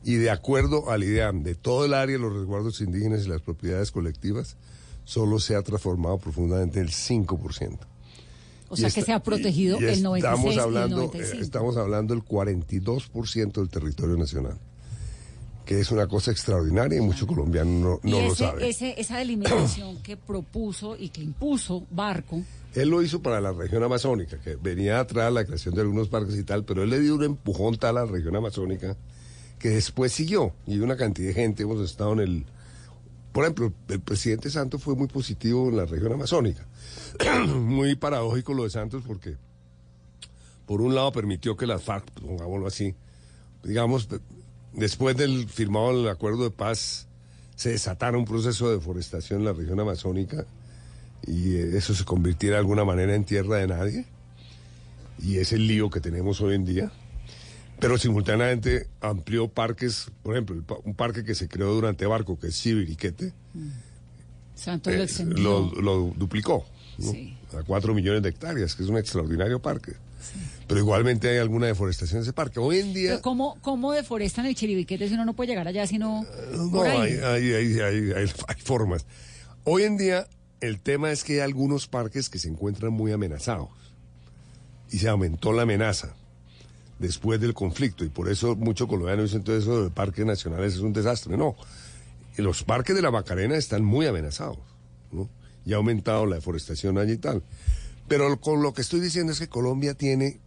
Y de acuerdo al IDEAM, de todo el área de los resguardos indígenas y las propiedades colectivas, solo se ha transformado profundamente el 5%. O Y sea que esta- se ha protegido y- y el 96 estamos y el hablando, 95. eh, Estamos hablando del 42% del territorio nacional, que es una cosa extraordinaria y mucho colombiano no, no lo ese- sabe. ese- esa delimitación que propuso y que impuso Barco, Él lo hizo para la región amazónica, que venía atrás la creación de algunos parques y tal, pero él le dio un empujón tal a la región amazónica que después siguió. Y una cantidad de gente hemos estado en el... Por ejemplo, el presidente Santos fue muy positivo en la región amazónica. muy paradójico lo de Santos porque, por un lado, permitió que las FARC, pongámoslo así, digamos, después del firmado el acuerdo de paz, se desatara un proceso de deforestación en la región amazónica y eh, eso se convirtiera de alguna manera en tierra de nadie. Y es el lío que tenemos hoy en día. Pero simultáneamente amplió parques, por ejemplo, un parque que se creó durante Barco, que es Chiviriquete, Santos lo eh, lo, lo duplicó ¿no? Sí. a cuatro millones de hectáreas, que es un extraordinario parque. Pero igualmente hay alguna deforestación en ese parque. Hoy en día... Pero ¿cómo, ¿Cómo deforestan el chiribiquete si uno no puede llegar allá sino No, por ahí? hay, hay- hay- hay formas. Hoy en día el tema es que hay algunos parques que se encuentran muy amenazados y se aumentó la amenaza después del conflicto y por eso muchos colombianos dicen todo eso de parques nacionales es un desastre. No, los parques de la Macarena están muy amenazados ¿no? y ha aumentado la deforestación allí y tal. Pero con lo que estoy diciendo es que Colombia tiene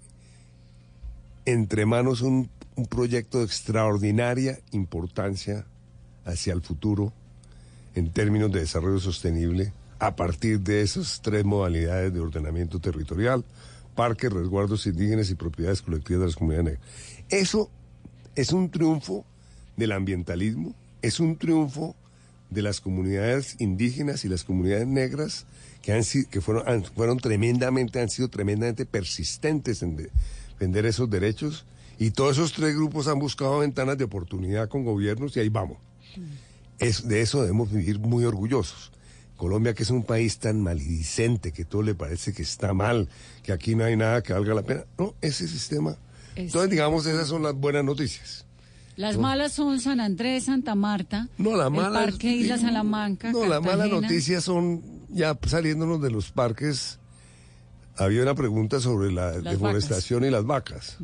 entre manos un, un proyecto de extraordinaria importancia hacia el futuro en términos de desarrollo sostenible a partir de esas tres modalidades de ordenamiento territorial, parques, resguardos indígenas y propiedades colectivas de las comunidades negras. Eso es un triunfo del ambientalismo, es un triunfo de las comunidades indígenas y las comunidades negras que, han, que fueron, fueron tremendamente, han sido tremendamente persistentes en defender esos derechos y todos esos tres grupos han buscado ventanas de oportunidad con gobiernos y ahí vamos. Es, de eso debemos vivir muy orgullosos. Colombia, que es un país tan malidicente, que todo le parece que está mal, que aquí no hay nada que valga la pena. No, ese sistema. Es- Entonces, digamos, esas son las buenas noticias. Las No. malas son San Andrés, Santa Marta, No, la el mala Parque Isla Salamanca, No, la mala Cartagena. noticia son, ya saliéndonos de los parques, había una pregunta sobre la Las deforestación y las vacas.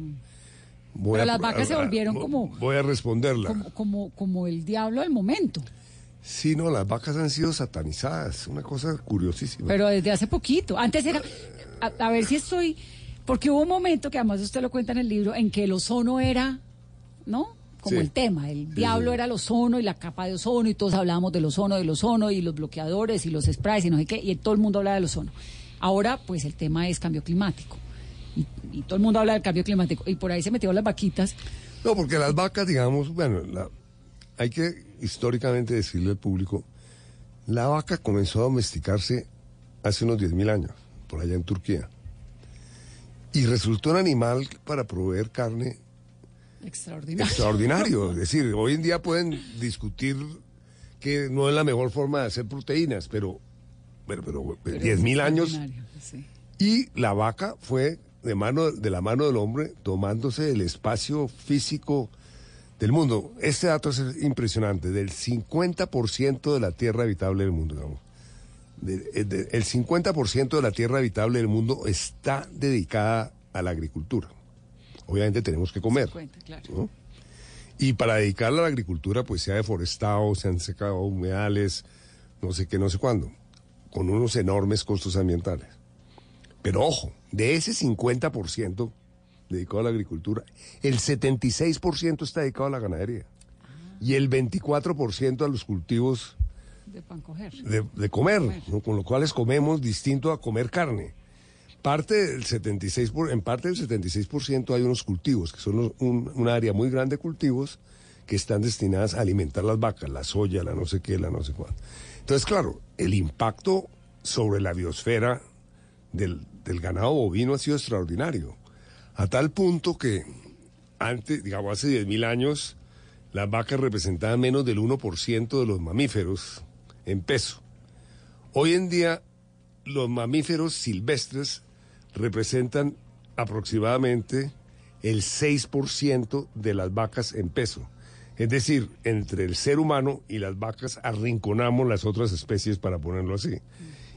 Voy Pero a- las vacas se a- volvieron vo- como- Voy a responderla. como, como, como el diablo del momento. Sí, no, las vacas han sido satanizadas, una cosa curiosísima. Pero desde hace poquito. Antes era. A, a ver si estoy. Porque hubo un momento que además usted lo cuenta en el libro en que el ozono era. ¿No? Como Sí. el tema. El diablo sí. era el ozono y la capa de ozono y todos hablábamos del ozono, del ozono y los bloqueadores y los sprays y no sé qué. Y todo el mundo hablaba del ozono. Ahora, pues el tema es cambio climático. Y, y todo el mundo habla del cambio climático. Y por ahí se metieron las vaquitas. No, porque las vacas, digamos, bueno, la- hay que históricamente decirle al público, la vaca comenzó a domesticarse hace unos 10.000 años, por allá en Turquía. Y resultó un animal para proveer carne Extraordinario. extraordinario. Es decir, hoy en día pueden discutir que no es la mejor forma de hacer proteínas, pero, pero, pero, Pero es 10.000 años sí. y la vaca fue de, mano, de la mano del hombre tomándose el espacio físico del mundo. Este dato es impresionante, del 50% de la tierra habitable del mundo, digamos. De- eh, de- el 50% de la tierra habitable del mundo está dedicada a la agricultura. Obviamente tenemos que comer. 50, claro. ¿no? Y para dedicarla a la agricultura, pues se ha deforestado, se han secado humedales, no sé qué, no sé cuándo, con unos enormes costos ambientales. Pero ojo, de ese 50% dedicado a la agricultura, el 76% está dedicado a la ganadería. Y el 24% a los cultivos De pan coger. de, de comer, ¿no? con lo cual comemos distinto a comer carne. Parte del 76 por- en parte del 76% hay unos cultivos, que son los- un, un área muy grande de cultivos que están destinadas a alimentar las vacas, la soya, la no sé qué, la no sé cuánto. Entonces, claro, el impacto sobre la biosfera del, del ganado bovino ha sido extraordinario. A tal punto que antes, digamos, hace 10.000 años, las vacas representaban menos del 1% de los mamíferos en peso. Hoy en día, los mamíferos silvestres representan aproximadamente el 6% de las vacas en peso. Es decir, entre el ser humano y las vacas arrinconamos las otras especies, para ponerlo así.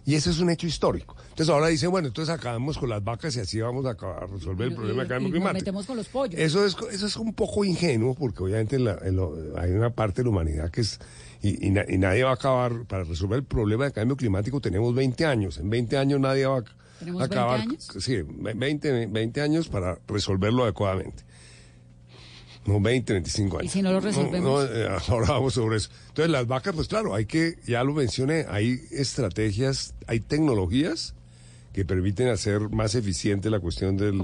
Y eso es un hecho histórico. Entonces ahora dicen, bueno, entonces acabamos con las vacas y así vamos a, acabar- a resolver el problema y nos climático. metemos con los pollos. Eso es, eso es un poco ingenuo porque obviamente en la- en lo- hay una parte de la humanidad que es... Y, y na- y nadie va a acabar, para resolver el problema del cambio climático tenemos 20 años. En 20 años nadie va a ¿Tenemos a 20 acabar... años? Sí, 20, 20 años para resolverlo adecuadamente. No, 20, 25 años. ¿Y si no lo resolvemos? No, eh, ahora vamos sobre eso. Entonces, las vacas, pues claro, hay que, ya lo mencioné, hay estrategias, hay tecnologías que permiten hacer más eficiente la cuestión del...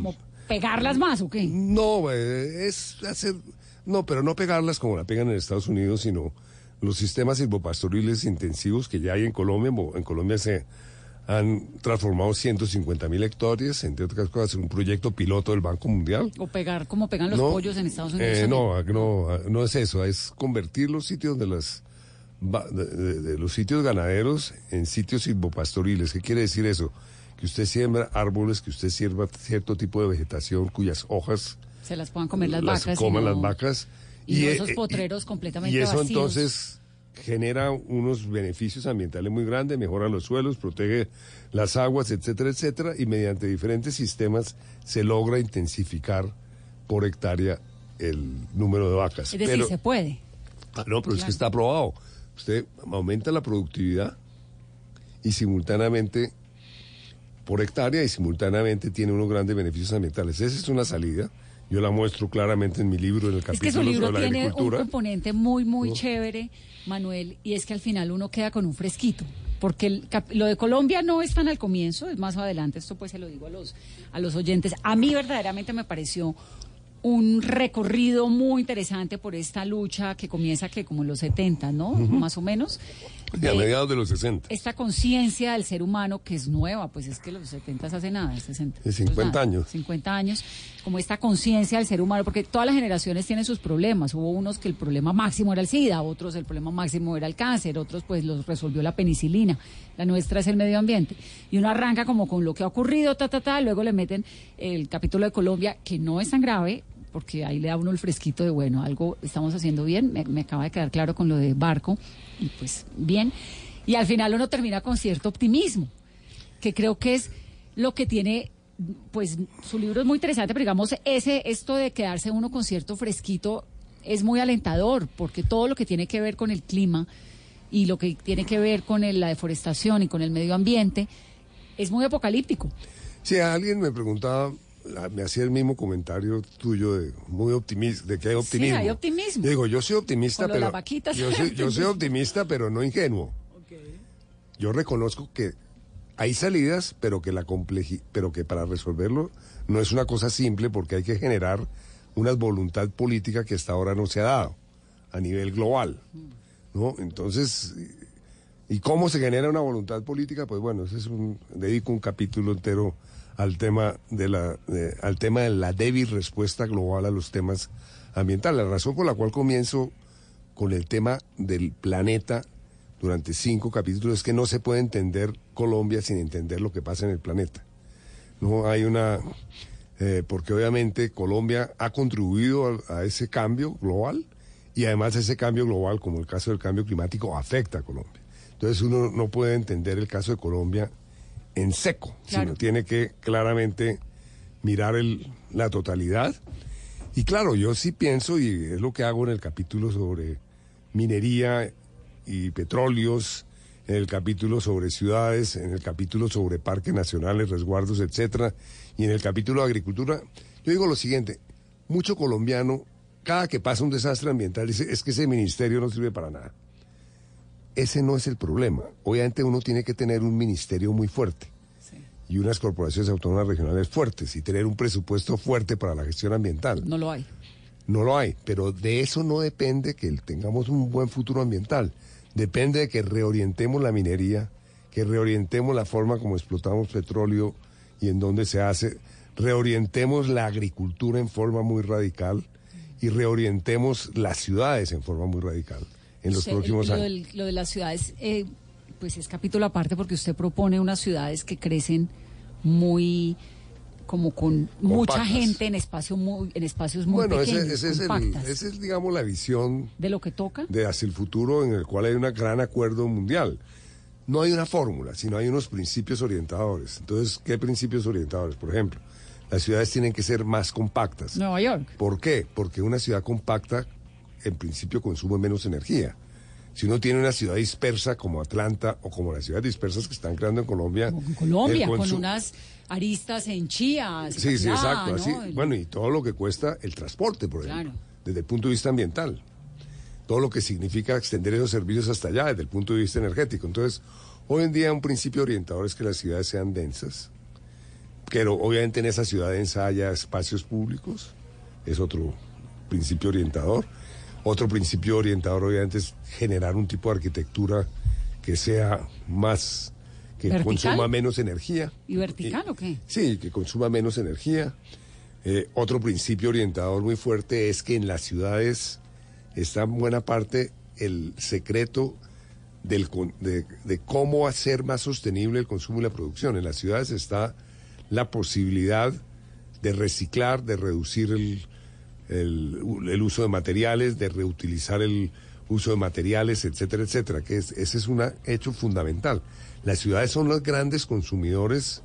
¿Pegarlas más o qué? No, eh, es hacer... No, pero no pegarlas como la pegan en Estados Unidos, sino los sistemas silvopastoriles intensivos que ya hay en Colombia. En Colombia se han transformado 150 mil hectáreas, entre otras cosas, en un proyecto piloto del Banco Mundial. O pegar como pegan los No, pollos en Estados Unidos. eh, no, no, no es eso, es convertir los sitios de las de, de- de los sitios ganaderos en sitios silvopastoriles. ¿Qué quiere decir eso? Que usted siembra árboles, que usted sierva cierto tipo de vegetación cuyas hojas Se las puedan comer las, las vacas. coman y no- las vacas. Y, eh, esos eh, potreros completamente y eso vacíos. entonces genera unos beneficios ambientales muy grandes, mejora los suelos, protege las aguas, etcétera, etcétera, y mediante diferentes sistemas se logra intensificar por hectárea el número de vacas. Es decir, Pero- se puede. Ah, no, pero es que está aprobado. Usted aumenta la productividad y simultáneamente por hectárea y simultáneamente tiene unos grandes beneficios ambientales. Esa es una salida. Yo la muestro claramente en mi libro, en el Es que capítulo su libro sobre la tiene un agricultura. componente muy, muy ¿no? chévere, Manuel, y es que al final uno queda con un fresquito. porque el cap- lo de Colombia no es tan al comienzo, es más adelante, esto pues se lo digo a los, a los oyentes. A mí verdaderamente me pareció un recorrido muy interesante por esta lucha que comienza que como en los 70, ¿no? Más o menos. Y a de mediados de los 60. Esta conciencia del ser humano que es nueva, pues es que los 70 hace nada, 60. De 50 pues nada, años. 50 años, como esta conciencia del ser humano, porque todas las generaciones tienen sus problemas. Hubo unos que el problema máximo era el SIDA, otros el problema máximo era el cáncer, otros pues los resolvió la penicilina. La nuestra es el medio ambiente. Y uno arranca como con lo que ha ocurrido, ta, ta, ta, luego le meten el capítulo de Colombia, que no es tan grave, porque ahí le da uno el fresquito de, bueno, algo estamos haciendo bien, me, acaba de quedar claro con lo de Barco, y pues bien. Y al final uno termina con cierto optimismo, que creo que es lo que tiene, pues su libro es muy interesante, pero digamos, ese, esto de quedarse uno con cierto fresquito es muy alentador, porque todo lo que tiene que ver con el clima y lo que tiene que ver con la deforestación y con el medio ambiente es muy apocalíptico. Sí, alguien me preguntaba, me hacía el mismo comentario tuyo de muy optimista, de que hay optimismo. hay optimismo. Digo, yo soy optimista, Con pero yo soy, yo soy optimista, pero no ingenuo. Yo reconozco que hay salidas, pero que la complejidad, pero que para resolverlo no es una cosa simple porque hay que generar una voluntad política que hasta ahora no se ha dado a nivel global, ¿no? Entonces, ¿y cómo se genera una voluntad política? Pues bueno, ese es un dedico un capítulo entero al tema de la al tema de la débil respuesta global a los temas ambientales. La razón por la cual comienzo con el tema del planeta durante cinco capítulos es que no se puede entender Colombia sin entender lo que pasa en el planeta. No hay una eh, porque obviamente Colombia ha contribuido a, a ese cambio global y además ese cambio global, como el caso del cambio climático, afecta a Colombia. Entonces uno no puede entender el caso de Colombia en seco, Claro. sino tiene que claramente mirar el- la totalidad. Y claro, yo sí pienso, y es lo que hago en el capítulo sobre minería y petróleos, en el capítulo sobre ciudades, en el capítulo sobre parques nacionales, resguardos, etcétera, y en el capítulo de agricultura, yo digo lo siguiente, mucho colombiano, cada que pasa un desastre ambiental, dice, es que ese ministerio no sirve para nada. Ese no es el problema. Obviamente uno tiene que tener un ministerio muy fuerte y unas corporaciones autónomas regionales fuertes y tener un presupuesto fuerte para la gestión ambiental. No lo hay. No lo hay, pero de eso no depende que tengamos un buen futuro ambiental. Depende de que reorientemos la minería, que reorientemos la forma como explotamos petróleo y en dónde se hace, reorientemos la agricultura en forma muy radical y reorientemos las ciudades en forma muy radical en los próximos lo años. del- lo de las ciudades, eh, pues es capítulo aparte porque usted propone unas ciudades que crecen muy como con mucha gente en espacio muy en espacios muy Bueno, pequeños, ese es es, digamos, la visión de lo que toca. de hacia el futuro en el cual hay un gran acuerdo mundial. No hay una fórmula, sino hay unos principios orientadores. Entonces, ¿qué principios orientadores? Por ejemplo, las ciudades tienen que ser más compactas. Nueva York. ¿Por qué? Porque una ciudad compacta, en principio, consume menos energía. Si uno tiene una ciudad dispersa como Atlanta o como las ciudades dispersas que están creando en Colombia, En Colombia, con unas aristas en Chía. Sí, sí, exacto. así, Bueno, y todo lo que cuesta el transporte, por ejemplo, Claro. desde el punto de vista ambiental. Todo lo que significa extender esos servicios hasta allá, desde el punto de vista energético. Entonces, hoy en día un principio orientador es que las ciudades sean densas, pero obviamente en esa ciudad densa haya espacios públicos, es otro principio orientador. Otro principio orientador obviamente es generar un tipo de arquitectura que sea más, que ¿Vertical? consuma menos energía. ¿Y vertical o qué? Sí, que consuma menos energía. Eh, otro principio orientador muy fuerte es que en las ciudades está en buena parte el secreto del, de, de cómo hacer más sostenible el consumo y la producción. En las ciudades está la posibilidad de reciclar, de reducir el, el, el uso de materiales, de reutilizar el uso de materiales, etcétera, etcétera, que es, ese es un hecho fundamental. Las ciudades son los grandes consumidores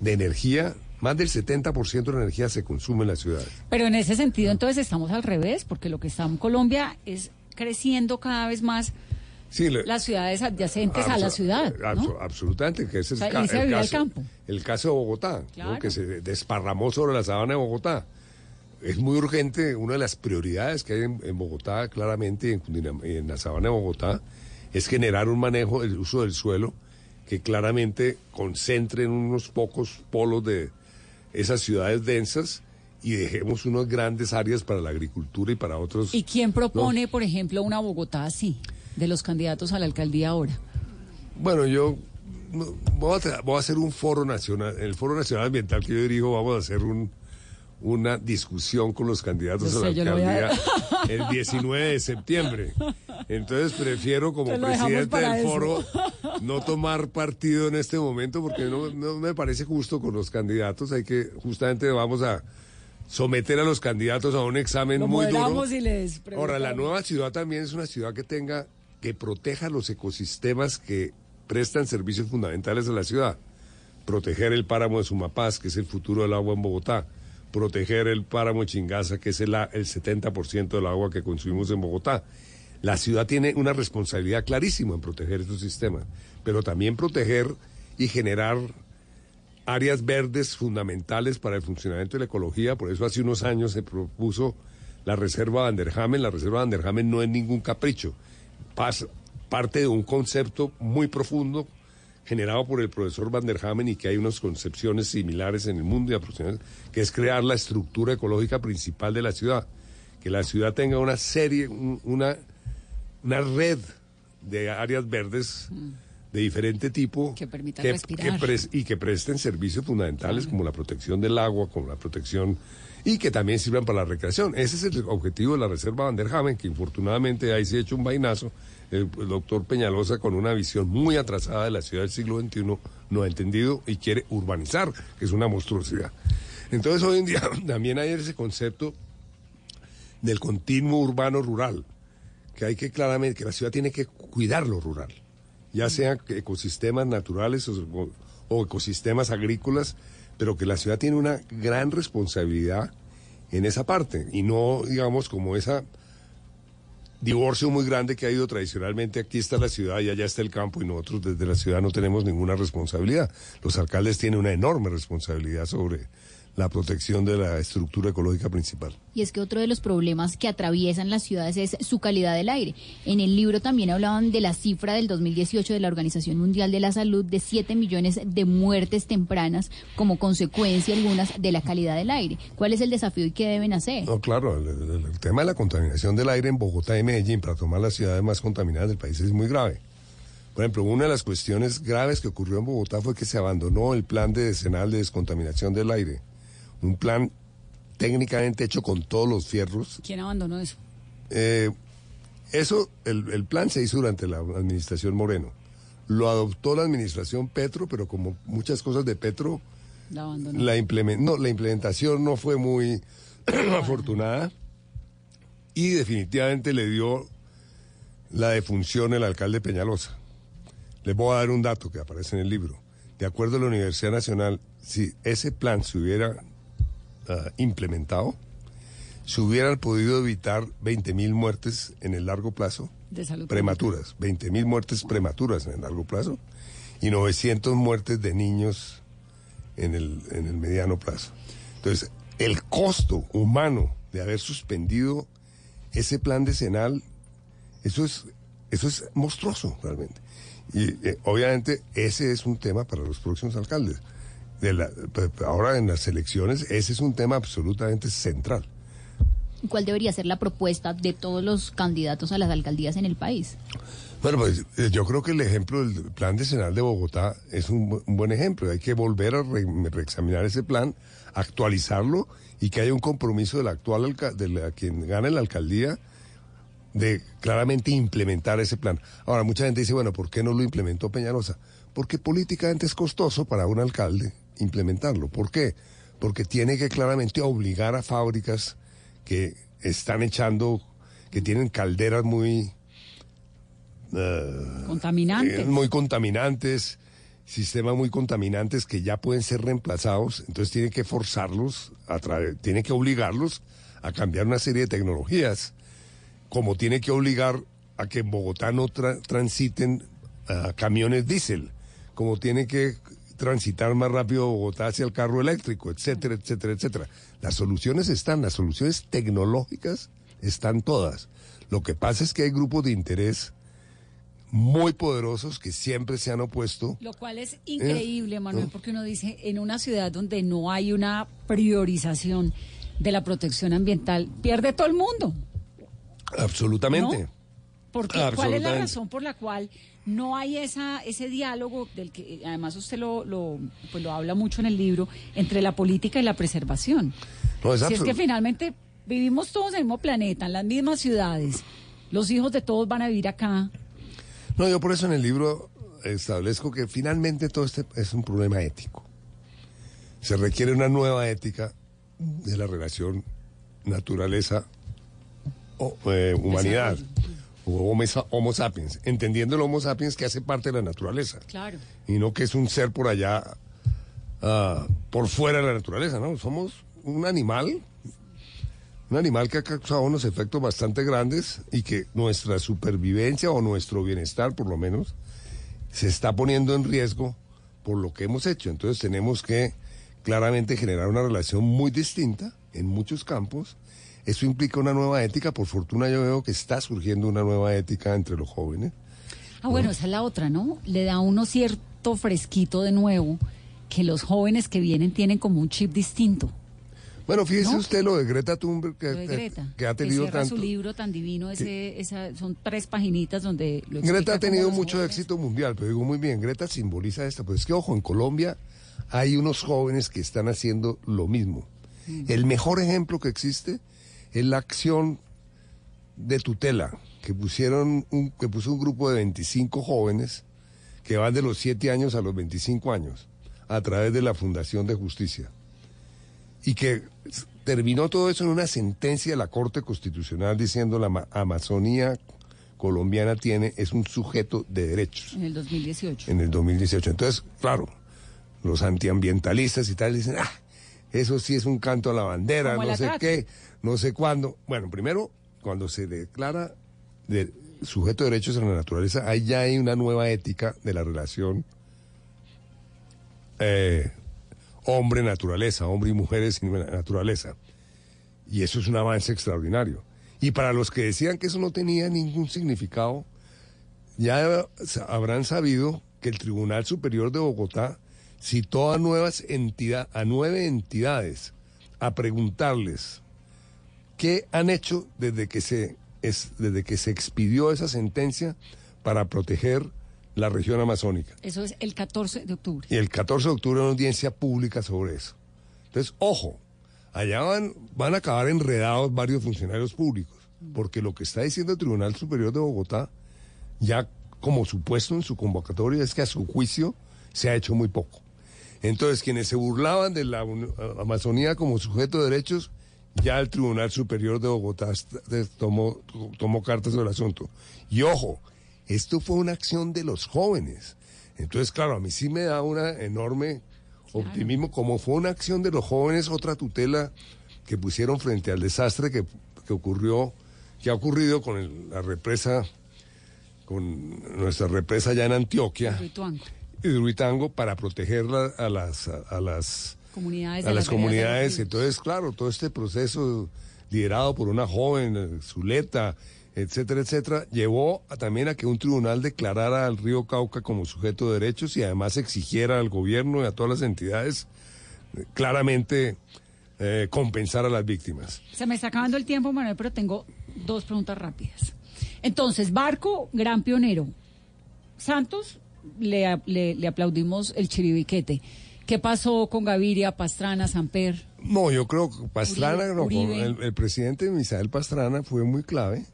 de energía, más del 70% de la energía se consume en las ciudades. Pero en ese sentido, entonces estamos al revés, porque lo que está en Colombia es creciendo cada vez más Sí, le- las ciudades adyacentes a la Abso- ciudad. absolutamente, que ese es O sea, el, ca- caso, campo. el caso de Bogotá, ¿no? Claro. que se desparramó sobre la sabana de Bogotá. Es muy urgente, una de las prioridades que hay en, en Bogotá, claramente, y en, en la sabana de Bogotá, es generar un manejo del uso del suelo que claramente concentren unos pocos polos de esas ciudades densas y dejemos unas grandes áreas para la agricultura y para otros. ¿Y quién propone, por ejemplo, una Bogotá así, de los candidatos a la alcaldía ahora? Bueno, yo voy, a, voy a hacer un foro nacional, el foro nacional ambiental que yo dirijo, vamos a hacer un, una discusión con los candidatos Yo a la sé, a- alcaldía el 19 de septiembre. Entonces prefiero como presidente del eso. foro no tomar partido en este momento porque no, no me parece justo con los candidatos. Hay que, justamente vamos a someter a los candidatos a un examen Lo muy duro. les Ahora, la nueva ciudad también es una ciudad que tenga, que proteja los ecosistemas que prestan servicios fundamentales a la ciudad. Proteger el páramo de Sumapaz, que es el futuro del agua en Bogotá. Proteger el páramo de Chingaza, que es el, el 70% del agua que consumimos en Bogotá. La ciudad tiene una responsabilidad clarísima en proteger estos sistemas, pero también proteger y generar áreas verdes fundamentales para el funcionamiento de la ecología. Por eso hace unos años se propuso la Reserva Van der Hamen. La Reserva Van der Hamen no es ningún capricho. Parte de un concepto muy profundo generado por el profesor Van der Hamen y que hay unas concepciones similares en el mundo y aproximadamente, que es crear la estructura ecológica principal de la ciudad. Que la ciudad tenga una serie, un- una, una red de áreas verdes de diferente tipo Que permitan que- respirar. que y que presten servicios fundamentales como la protección del agua, como la protección y que también sirvan para la recreación. Ese es el objetivo de la Reserva Van der Hamen, que infortunadamente ahí se ha hecho un vainazo. El, el doctor Peñalosa, con una visión muy atrasada de la ciudad del siglo XXI, no ha entendido y quiere urbanizar, que es una monstruosidad. Entonces hoy en día también hay ese concepto del continuo urbano rural, que hay que claramente, que la ciudad tiene que cuidar lo rural, ya sea ecosistemas naturales o, o ecosistemas agrícolas, pero que la ciudad tiene una gran responsabilidad en esa parte y no, digamos, como esa divorcio muy grande que ha ido tradicionalmente. Aquí está la ciudad y allá está el campo y nosotros desde la ciudad no tenemos ninguna responsabilidad. Los alcaldes tienen una enorme responsabilidad sobre la protección de la estructura ecológica principal. Y es que otro de los problemas que atraviesan las ciudades es su calidad del aire. En el libro también hablaban de la cifra del 2018 de la Organización Mundial de la Salud de 7 millones de muertes tempranas como consecuencia algunas de la calidad del aire. ¿Cuál es el desafío y qué deben hacer? No, claro, el, el- el tema de la contaminación del aire en Bogotá y Medellín, para tomar las ciudades más contaminadas del país, es muy grave. Por ejemplo, una de las cuestiones graves que ocurrió en Bogotá fue que se abandonó el plan de decenal de descontaminación del aire. Un plan técnicamente hecho con todos los fierros. ¿Quién abandonó eso? Eh, eso, el, el plan se hizo durante la administración Moreno. Lo adoptó la administración Petro, pero como muchas cosas de Petro, La abandonó. la, implemen- no, la implementación no fue muy afortunada y definitivamente le dio la defunción el alcalde Peñalosa. Les voy a dar un dato que aparece en el libro. De acuerdo a la Universidad Nacional, si ese plan se hubiera ah, implementado, se hubieran podido evitar 20.000 muertes en el largo plazo De salud prematuras, 20.000 muertes prematuras en el largo plazo y 900 muertes de niños en el, en el mediano plazo. Entonces, el costo humano de haber suspendido ese plan decenal, eso es, eso es monstruoso realmente. Y eh, obviamente ese es un tema para los próximos alcaldes. De la- pe- ahora en las elecciones, ese es un tema absolutamente central. ¿Cuál debería ser la propuesta de todos los candidatos a las alcaldías en el país? Bueno, pues eh, yo creo que el ejemplo del plan decenal de Bogotá es un, bu- un buen ejemplo. Hay que volver a re- reexaminar ese plan, actualizarlo y que haya un compromiso del actual de la, quien gane la alcaldía de claramente implementar ese plan. Ahora, mucha gente dice, bueno, ¿por qué no lo implementó Peñalosa? Porque políticamente es costoso para un alcalde implementarlo. ¿Por qué? Porque tiene que claramente obligar a fábricas que están echando, que tienen calderas muy... eh, Contaminantes. eh, muy contaminantes, sistemas muy contaminantes que ya pueden ser reemplazados, entonces tiene que forzarlos, a tiene que obligarlos a cambiar una serie de tecnologías, como tiene que obligar a que en Bogotá no tra- transiten ah, camiones diésel, como tiene que transitar más rápido Bogotá hacia el carro eléctrico, etcétera, etcétera, etcétera. Las soluciones están, las soluciones tecnológicas están todas. Lo que pasa es que hay grupos de interés muy poderosos que siempre se han opuesto. Lo cual es increíble, Manuel, porque uno dice, en una ciudad donde no hay una priorización de la protección ambiental, pierde todo el mundo. Absolutamente. Porque, ¿Cuál es la razón por la cual no hay esa, ese diálogo del que además usted lo, lo, pues lo habla mucho en el libro entre la política y la preservación? No, es si es que finalmente vivimos todos en el mismo planeta, en las mismas ciudades, los hijos de todos van a vivir acá. No, yo por eso en el libro establezco que finalmente todo este es un problema ético. Se requiere una nueva ética de la relación naturaleza o, eh, humanidad homo, sapiens, entendiendo el homo sapiens que hace parte de la naturaleza. Claro. Y no que es un ser por allá, ah, por fuera de la naturaleza, ¿no? Somos un animal, un animal que ha causado unos efectos bastante grandes y que nuestra supervivencia o nuestro bienestar, por lo menos, se está poniendo en riesgo por lo que hemos hecho. Entonces tenemos que claramente generar una relación muy distinta en muchos campos eso implica una nueva ética. Por fortuna yo veo que está surgiendo una nueva ética entre los jóvenes. Ah, bueno, esa es la otra, ¿no? Le da uno cierto fresquito de nuevo que los jóvenes que vienen tienen como un chip distinto. Bueno, fíjese usted lo de Greta Thunberg que, que ha tenido que tanto. su libro tan divino, ese, esa, son tres paginitas donde. Lo Greta ha tenido mucho éxito mundial, pero digo muy bien, Greta simboliza esto. Pues es que, ojo, en Colombia hay unos jóvenes que están haciendo lo mismo. Mm. El mejor ejemplo que existe es la acción de tutela que pusieron un, que puso un grupo de 25 jóvenes que van de los 7 años a los 25 años a través de la Fundación de Justicia y que terminó todo eso en una sentencia de la Corte Constitucional diciendo la Amazonía colombiana tiene es un sujeto de derechos. En el 2018. En el 2018. Entonces, claro, los antiambientalistas y tal dicen, ah, eso sí es un canto a la bandera, no sé qué no sé cuándo. Bueno, primero, cuando se declara de sujeto de derechos en la naturaleza, ahí ya hay una nueva ética de la relación eh, hombre-naturaleza, hombre y mujeres y naturaleza. Y eso es un avance extraordinario. Y para los que decían que eso no tenía ningún significado, ya habrán sabido que el Tribunal Superior de Bogotá citó a nuevas entidades, a nueve entidades a preguntarles ¿Qué han hecho desde que se, es, desde que se expidió esa sentencia para proteger la región amazónica? Eso es el 14 de octubre. Y el 14 de octubre una audiencia pública sobre eso. Entonces, ojo, allá van, van a acabar enredados varios funcionarios públicos, porque lo que está diciendo el Tribunal Superior de Bogotá, ya como supuesto en su convocatoria, es que a su juicio se ha hecho muy poco. Entonces, quienes se burlaban de la Amazonía como sujeto de derechos, ya el Tribunal Superior de Bogotá tomó, tomó cartas sobre el asunto. Y ojo, esto fue una acción de los jóvenes. Entonces, claro, a mí sí me da un enorme optimismo, como fue una acción de los jóvenes, otra tutela que pusieron frente al desastre que, ocurrió, que ha ocurrido con la represa, con nuestra represa allá en Antioquia, Ruitango, para proteger a las, a las comunidades a las comunidades. Entonces, claro, todo este proceso liderado por una joven, eh, Zuleta, etcétera, etcétera, llevó también a que un tribunal declarara al río Cauca como sujeto de derechos y además exigiera al gobierno y a todas las entidades eh, claramente eh, compensar a las víctimas. Se me está acabando el tiempo, Manuel, pero tengo dos preguntas rápidas. Entonces, Barco, gran pionero. Santos, le, le aplaudimos el chiribiquete. ¿Qué pasó con Gaviria, Pastrana, Samper? No, yo creo que Pastrana, no, el, presidente Misael Pastrana fue muy clave.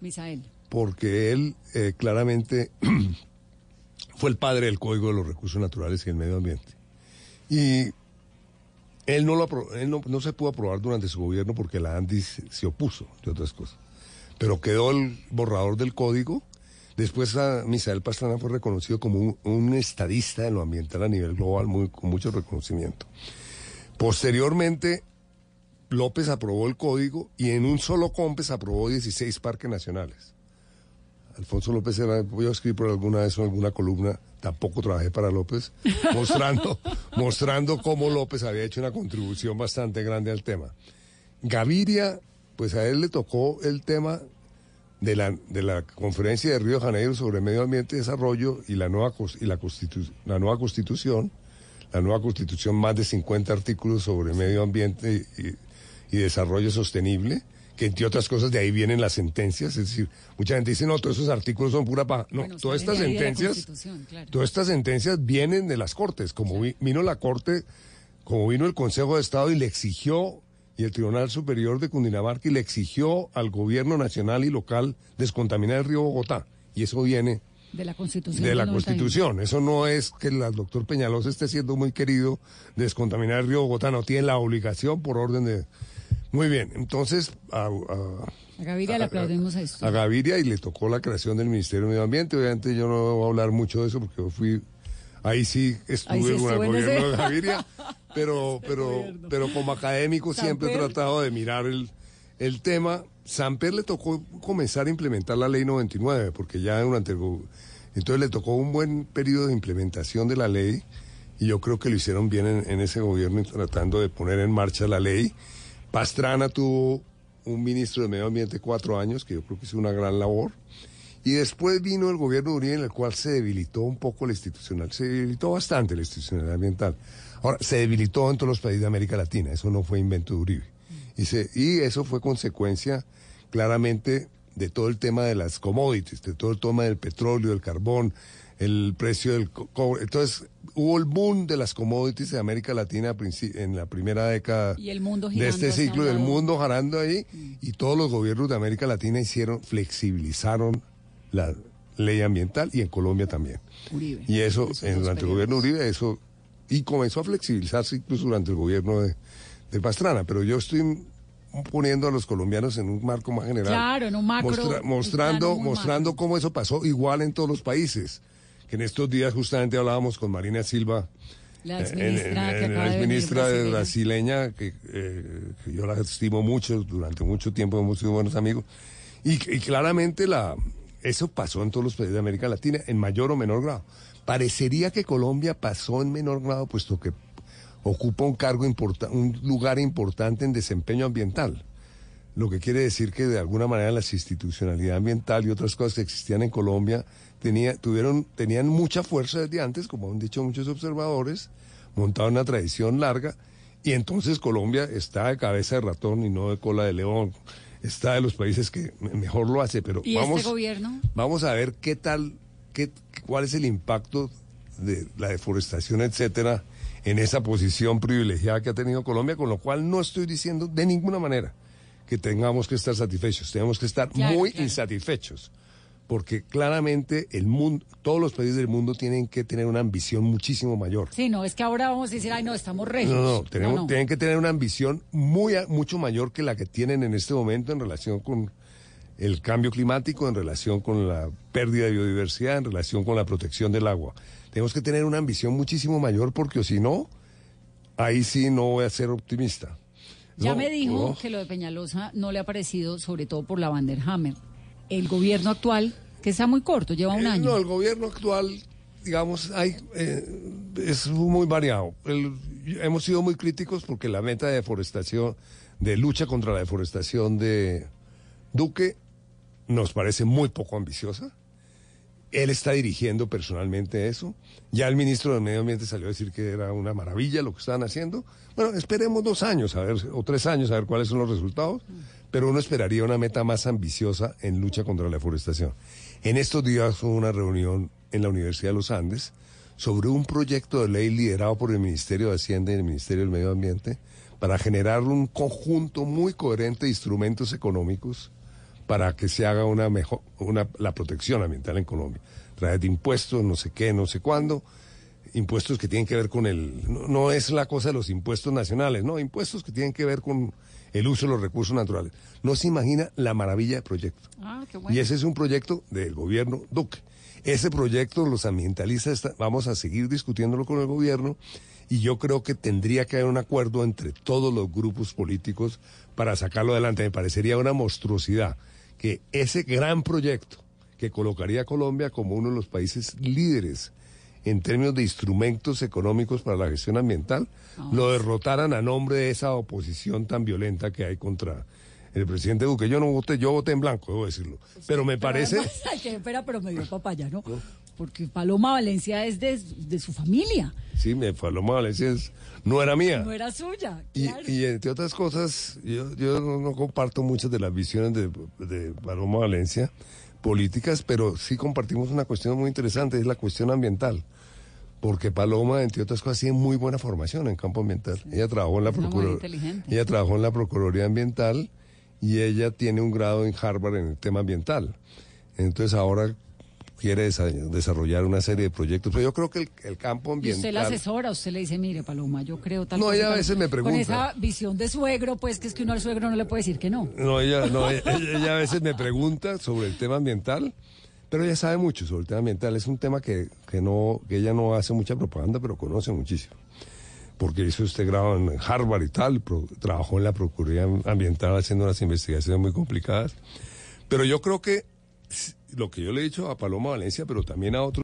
Misael. Porque él eh, claramente fue el padre del Código de los Recursos Naturales y el Medio Ambiente. Y él no, lo él no, se pudo aprobar durante su gobierno porque la ANDIS se opuso, de otras cosas. Pero quedó el borrador del código Después a Misael Pastrana fue reconocido como un, estadista de lo ambiental a nivel global, muy, con mucho reconocimiento. Posteriormente, López aprobó el código y en un solo COMPES aprobó 16 parques nacionales. Alfonso López era, voy a escribir por alguna vez en alguna columna, tampoco trabajé para López, mostrando, mostrando cómo López había hecho una contribución bastante grande al tema. Gaviria, pues a él le tocó el tema de la, de la conferencia de Río de Janeiro sobre medio ambiente y desarrollo y la nueva, y la, constitu- la nueva constitución, la nueva constitución, más de 50 artículos sobre medio ambiente y, y desarrollo sostenible, que entre otras cosas de ahí vienen las sentencias, es decir, mucha gente dice, no, todos esos artículos son pura paja. No, Bueno, todas estas sentencias, claro. todas estas sentencias vienen de las cortes, como vi- vino la corte, como vino el Consejo de Estado y le exigió, y el Tribunal Superior de Cundinamarca y le exigió al gobierno nacional y local descontaminar el río Bogotá. Y eso viene De la Constitución. de la 91. Constitución. Eso no es que el doctor Peñalosa esté siendo muy querido de descontaminar el río Bogotá, no tiene la obligación por orden de... Muy bien, entonces a, a- A Gaviria le aplaudimos a esto. a Gaviria y le tocó la creación del Ministerio de Medio Ambiente. Obviamente yo no voy a hablar mucho de eso porque yo fui... Ahí sí estuve Ahí sí con el ese- gobierno de Gaviria, pero, pero, pero como académico siempre he tratado de mirar el, el tema. Samper le tocó comenzar a implementar la ley 99, porque ya durante el... Entonces le tocó un buen periodo de implementación de la ley y yo creo que lo hicieron bien en, en ese gobierno tratando de poner en marcha la ley. Pastrana tuvo un ministro de Medio Ambiente cuatro años, que yo creo que hizo una gran labor. Y después vino el gobierno de Uribe, en el cual se debilitó un poco la institucional, se debilitó bastante la institucionalidad ambiental. Ahora, se debilitó en todos los países de América Latina, eso no fue invento de Uribe. Y, se- y eso fue consecuencia claramente de todo el tema de las commodities, de todo el tema del petróleo, del carbón, el precio del co- cobre. Entonces, hubo el boom de las commodities de América Latina en la primera década Y el mundo de este ciclo del mundo jarando ahí y todos los gobiernos de América Latina hicieron, flexibilizaron la ley ambiental y en Colombia también. Uribe. Y eso, en- durante el gobierno Uribe, eso, y comenzó a flexibilizarse incluso durante el gobierno de, de Pastrana, pero yo estoy poniendo a los colombianos en un marco más general. Claro, en un macro, Mostra- mostrando muy mostrando cómo eso pasó igual en todos los países. Que en estos días justamente hablábamos con Marina Silva, La eh, exministra que en- en- acaba la de venir, exministra de brasileña. brasileña, que, eh, que yo la estimo mucho, durante mucho tiempo hemos sido buenos amigos. Y, y claramente la, eso pasó en todos los países de América Latina, en mayor o menor grado. Parecería que Colombia pasó en menor grado, puesto que ocupa un cargo importa- un lugar importante en desempeño ambiental. Lo que quiere decir que de alguna manera la institucionalidad ambiental y otras cosas que existían en Colombia tenía, tuvieron, tenían mucha fuerza desde antes, como han dicho muchos observadores, montaron una tradición larga, y entonces Colombia está de cabeza de ratón y no de cola de león. Está de los países que me- mejor lo hace, pero ¿Y vamos, este gobierno? vamos a ver qué tal, qué, cuál es el impacto de la deforestación, etcétera, en esa posición privilegiada que ha tenido Colombia, con lo cual no estoy diciendo de ninguna manera que tengamos que estar satisfechos, tenemos que estar Claro, muy claro. insatisfechos, porque claramente el mundo, todos los países del mundo tienen que tener una ambición muchísimo mayor. Sí, no, es que ahora vamos a decir, ay, no, estamos regios. No, no, tenemos, No, no. tienen que tener una ambición muy, mucho mayor que la que tienen en este momento en relación con el cambio climático, en relación con la pérdida de biodiversidad, en relación con la protección del agua. Tenemos que tener una ambición muchísimo mayor porque si no, ahí sí no voy a ser optimista. Ya No, me dijo no. que lo de Peñalosa no le ha parecido, sobre todo por la Vanderhammer. El gobierno actual, que está muy corto, lleva un Eh, año. No, el gobierno actual, digamos, hay, eh, es muy variado. El- hemos sido muy críticos porque la meta de deforestación, de lucha contra la deforestación de Duque, nos parece muy poco ambiciosa. Él está dirigiendo personalmente eso. Ya el ministro del Medio Ambiente salió a decir que era una maravilla lo que estaban haciendo. Bueno, esperemos dos años, a ver, o tres años, a ver cuáles son los resultados. Pero uno esperaría una meta más ambiciosa en lucha contra la deforestación. En estos días hubo una reunión en la Universidad de los Andes sobre un proyecto de ley liderado por el Ministerio de Hacienda y el Ministerio del Medio Ambiente para generar un conjunto muy coherente de instrumentos económicos para que se haga una mejor una la protección ambiental en Colombia. A través de impuestos, no sé qué, no sé cuándo, impuestos que tienen que ver con el no, no es la cosa de los impuestos nacionales, no, impuestos que tienen que ver con el uso de los recursos naturales. No se imagina la maravilla de proyecto. Ah, qué bueno. Y ese es un proyecto del gobierno Duque. Ese proyecto los ambientalistas está- vamos a seguir discutiéndolo con el gobierno y yo creo que tendría que haber un acuerdo entre todos los grupos políticos para sacarlo adelante. Me parecería una monstruosidad que ese gran proyecto que colocaría a Colombia como uno de los países líderes en términos de instrumentos económicos para la gestión ambiental, lo derrotaran a nombre de esa oposición tan violenta que hay contra el presidente Duque. Yo no voté, yo voté en blanco, debo decirlo. Pero me parece... además, ay, qué pena, pero me dio papaya, ¿no? Porque Paloma Valencia es de, de su familia, Sí, me Paloma Valencia es- no era mía. no era suya. Y, claro. y entre otras cosas, yo, yo no, no comparto muchas de las visiones de, de Paloma Valencia políticas, pero sí compartimos una cuestión muy interesante, es la cuestión ambiental. Porque Paloma, entre otras cosas, tiene muy buena formación en campo ambiental. Ella trabajó en la inteligente. Ella trabajó en la Procuraduría Ambiental y ella tiene un grado en Harvard en el tema ambiental. Entonces ahora quiere desa- desarrollar una serie de proyectos. Pero yo creo que el, el campo Y ambiental... usted la asesora, usted le dice, mire, Paloma, yo creo tal No, cosa, ella a veces me pregunta. Con esa visión de suegro, pues que es que uno al suegro no le puede decir que no. No, ella, no, ella, ella a veces me pregunta sobre el tema ambiental, pero ella sabe mucho sobre el tema ambiental. Es un tema que, que, no, que ella no hace mucha propaganda, pero conoce muchísimo. Porque hizo este grado en Harvard y tal, pro- trabajó en la Procuraduría Ambiental haciendo unas investigaciones muy complicadas. Pero yo creo que lo que yo le he dicho a Paloma Valencia, pero también a otros.